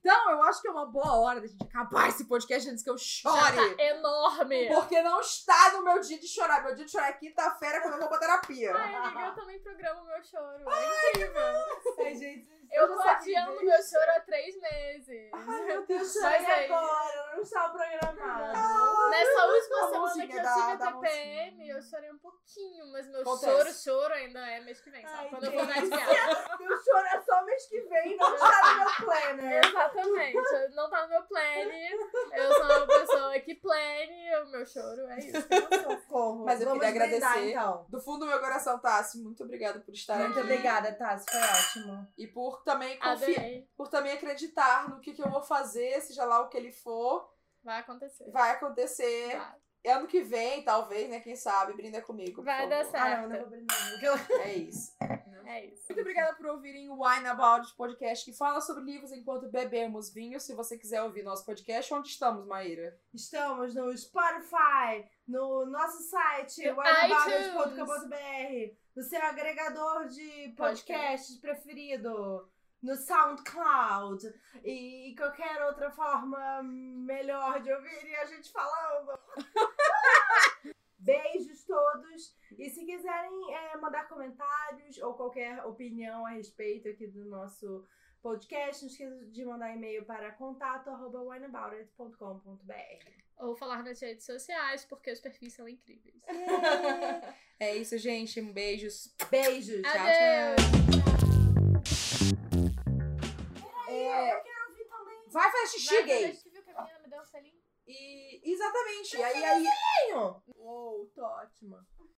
Então, eu acho que é uma boa hora da gente acabar esse podcast antes que eu Já chore. tá enorme. Porque não está no meu dia de chorar. Meu dia de chorar é quinta-feira quando eu vou pra terapia. Ai, amiga, eu também programo meu choro. É incrível. Ai, gente, Eu tô adiando meu choro há três meses. Ai, meu Deus, [laughs] Mas chorei aí- agora, não estava programado. Nessa última semana que eu tive da TPM, eu chorei um pouquinho, mas meu Acontece. choro, choro ainda é mês que vem, sabe? Ai, Quando eu vou viagem. [laughs] Meu choro é só mês que vem, não está no meu planner. Exatamente. Não tá no meu plane. Eu sou uma pessoa que plane o meu choro. É isso. [laughs] Socorro. Mas eu Vamos queria brindar, agradecer. então. Do fundo do meu coração, Tassi, muito obrigada por estar Muito aqui. obrigada, Tassi, foi ótimo. E por também confiar, por também acreditar no que, que eu vou fazer, seja lá o que ele for, Vai acontecer. vai acontecer. Vai, Ano que vem, talvez, né? Quem sabe, brinda comigo. por Vai dar favor. Ah, não, não certo. vou brindar. É isso. [laughs] É isso. Muito obrigada por ouvirem o Wine About podcast que fala sobre livros enquanto bebemos vinho. Se você quiser ouvir nosso podcast, onde estamos, Maíra? Estamos no Spotify, no nosso site, webbadas.com.br, no seu agregador de podcasts preferido, no SoundCloud e qualquer outra forma melhor de ouvir a gente falando. [laughs] Beijos todos. E se quiserem é, mandar comentários ou qualquer opinião a respeito aqui do nosso podcast, não esqueça de mandar e-mail para contato.wineaboutit.com.br. Ou falar nas redes sociais, porque os perfis são incríveis. [laughs] É isso, gente. Um beijos. Beijos. Tchau, Adeus. É, Eu quero ouvir também. vai fazer xixi, Vai, gay. Você viu que a menina me deu um selinho? E exatamente. Aí, aí. Uou, tô ótima.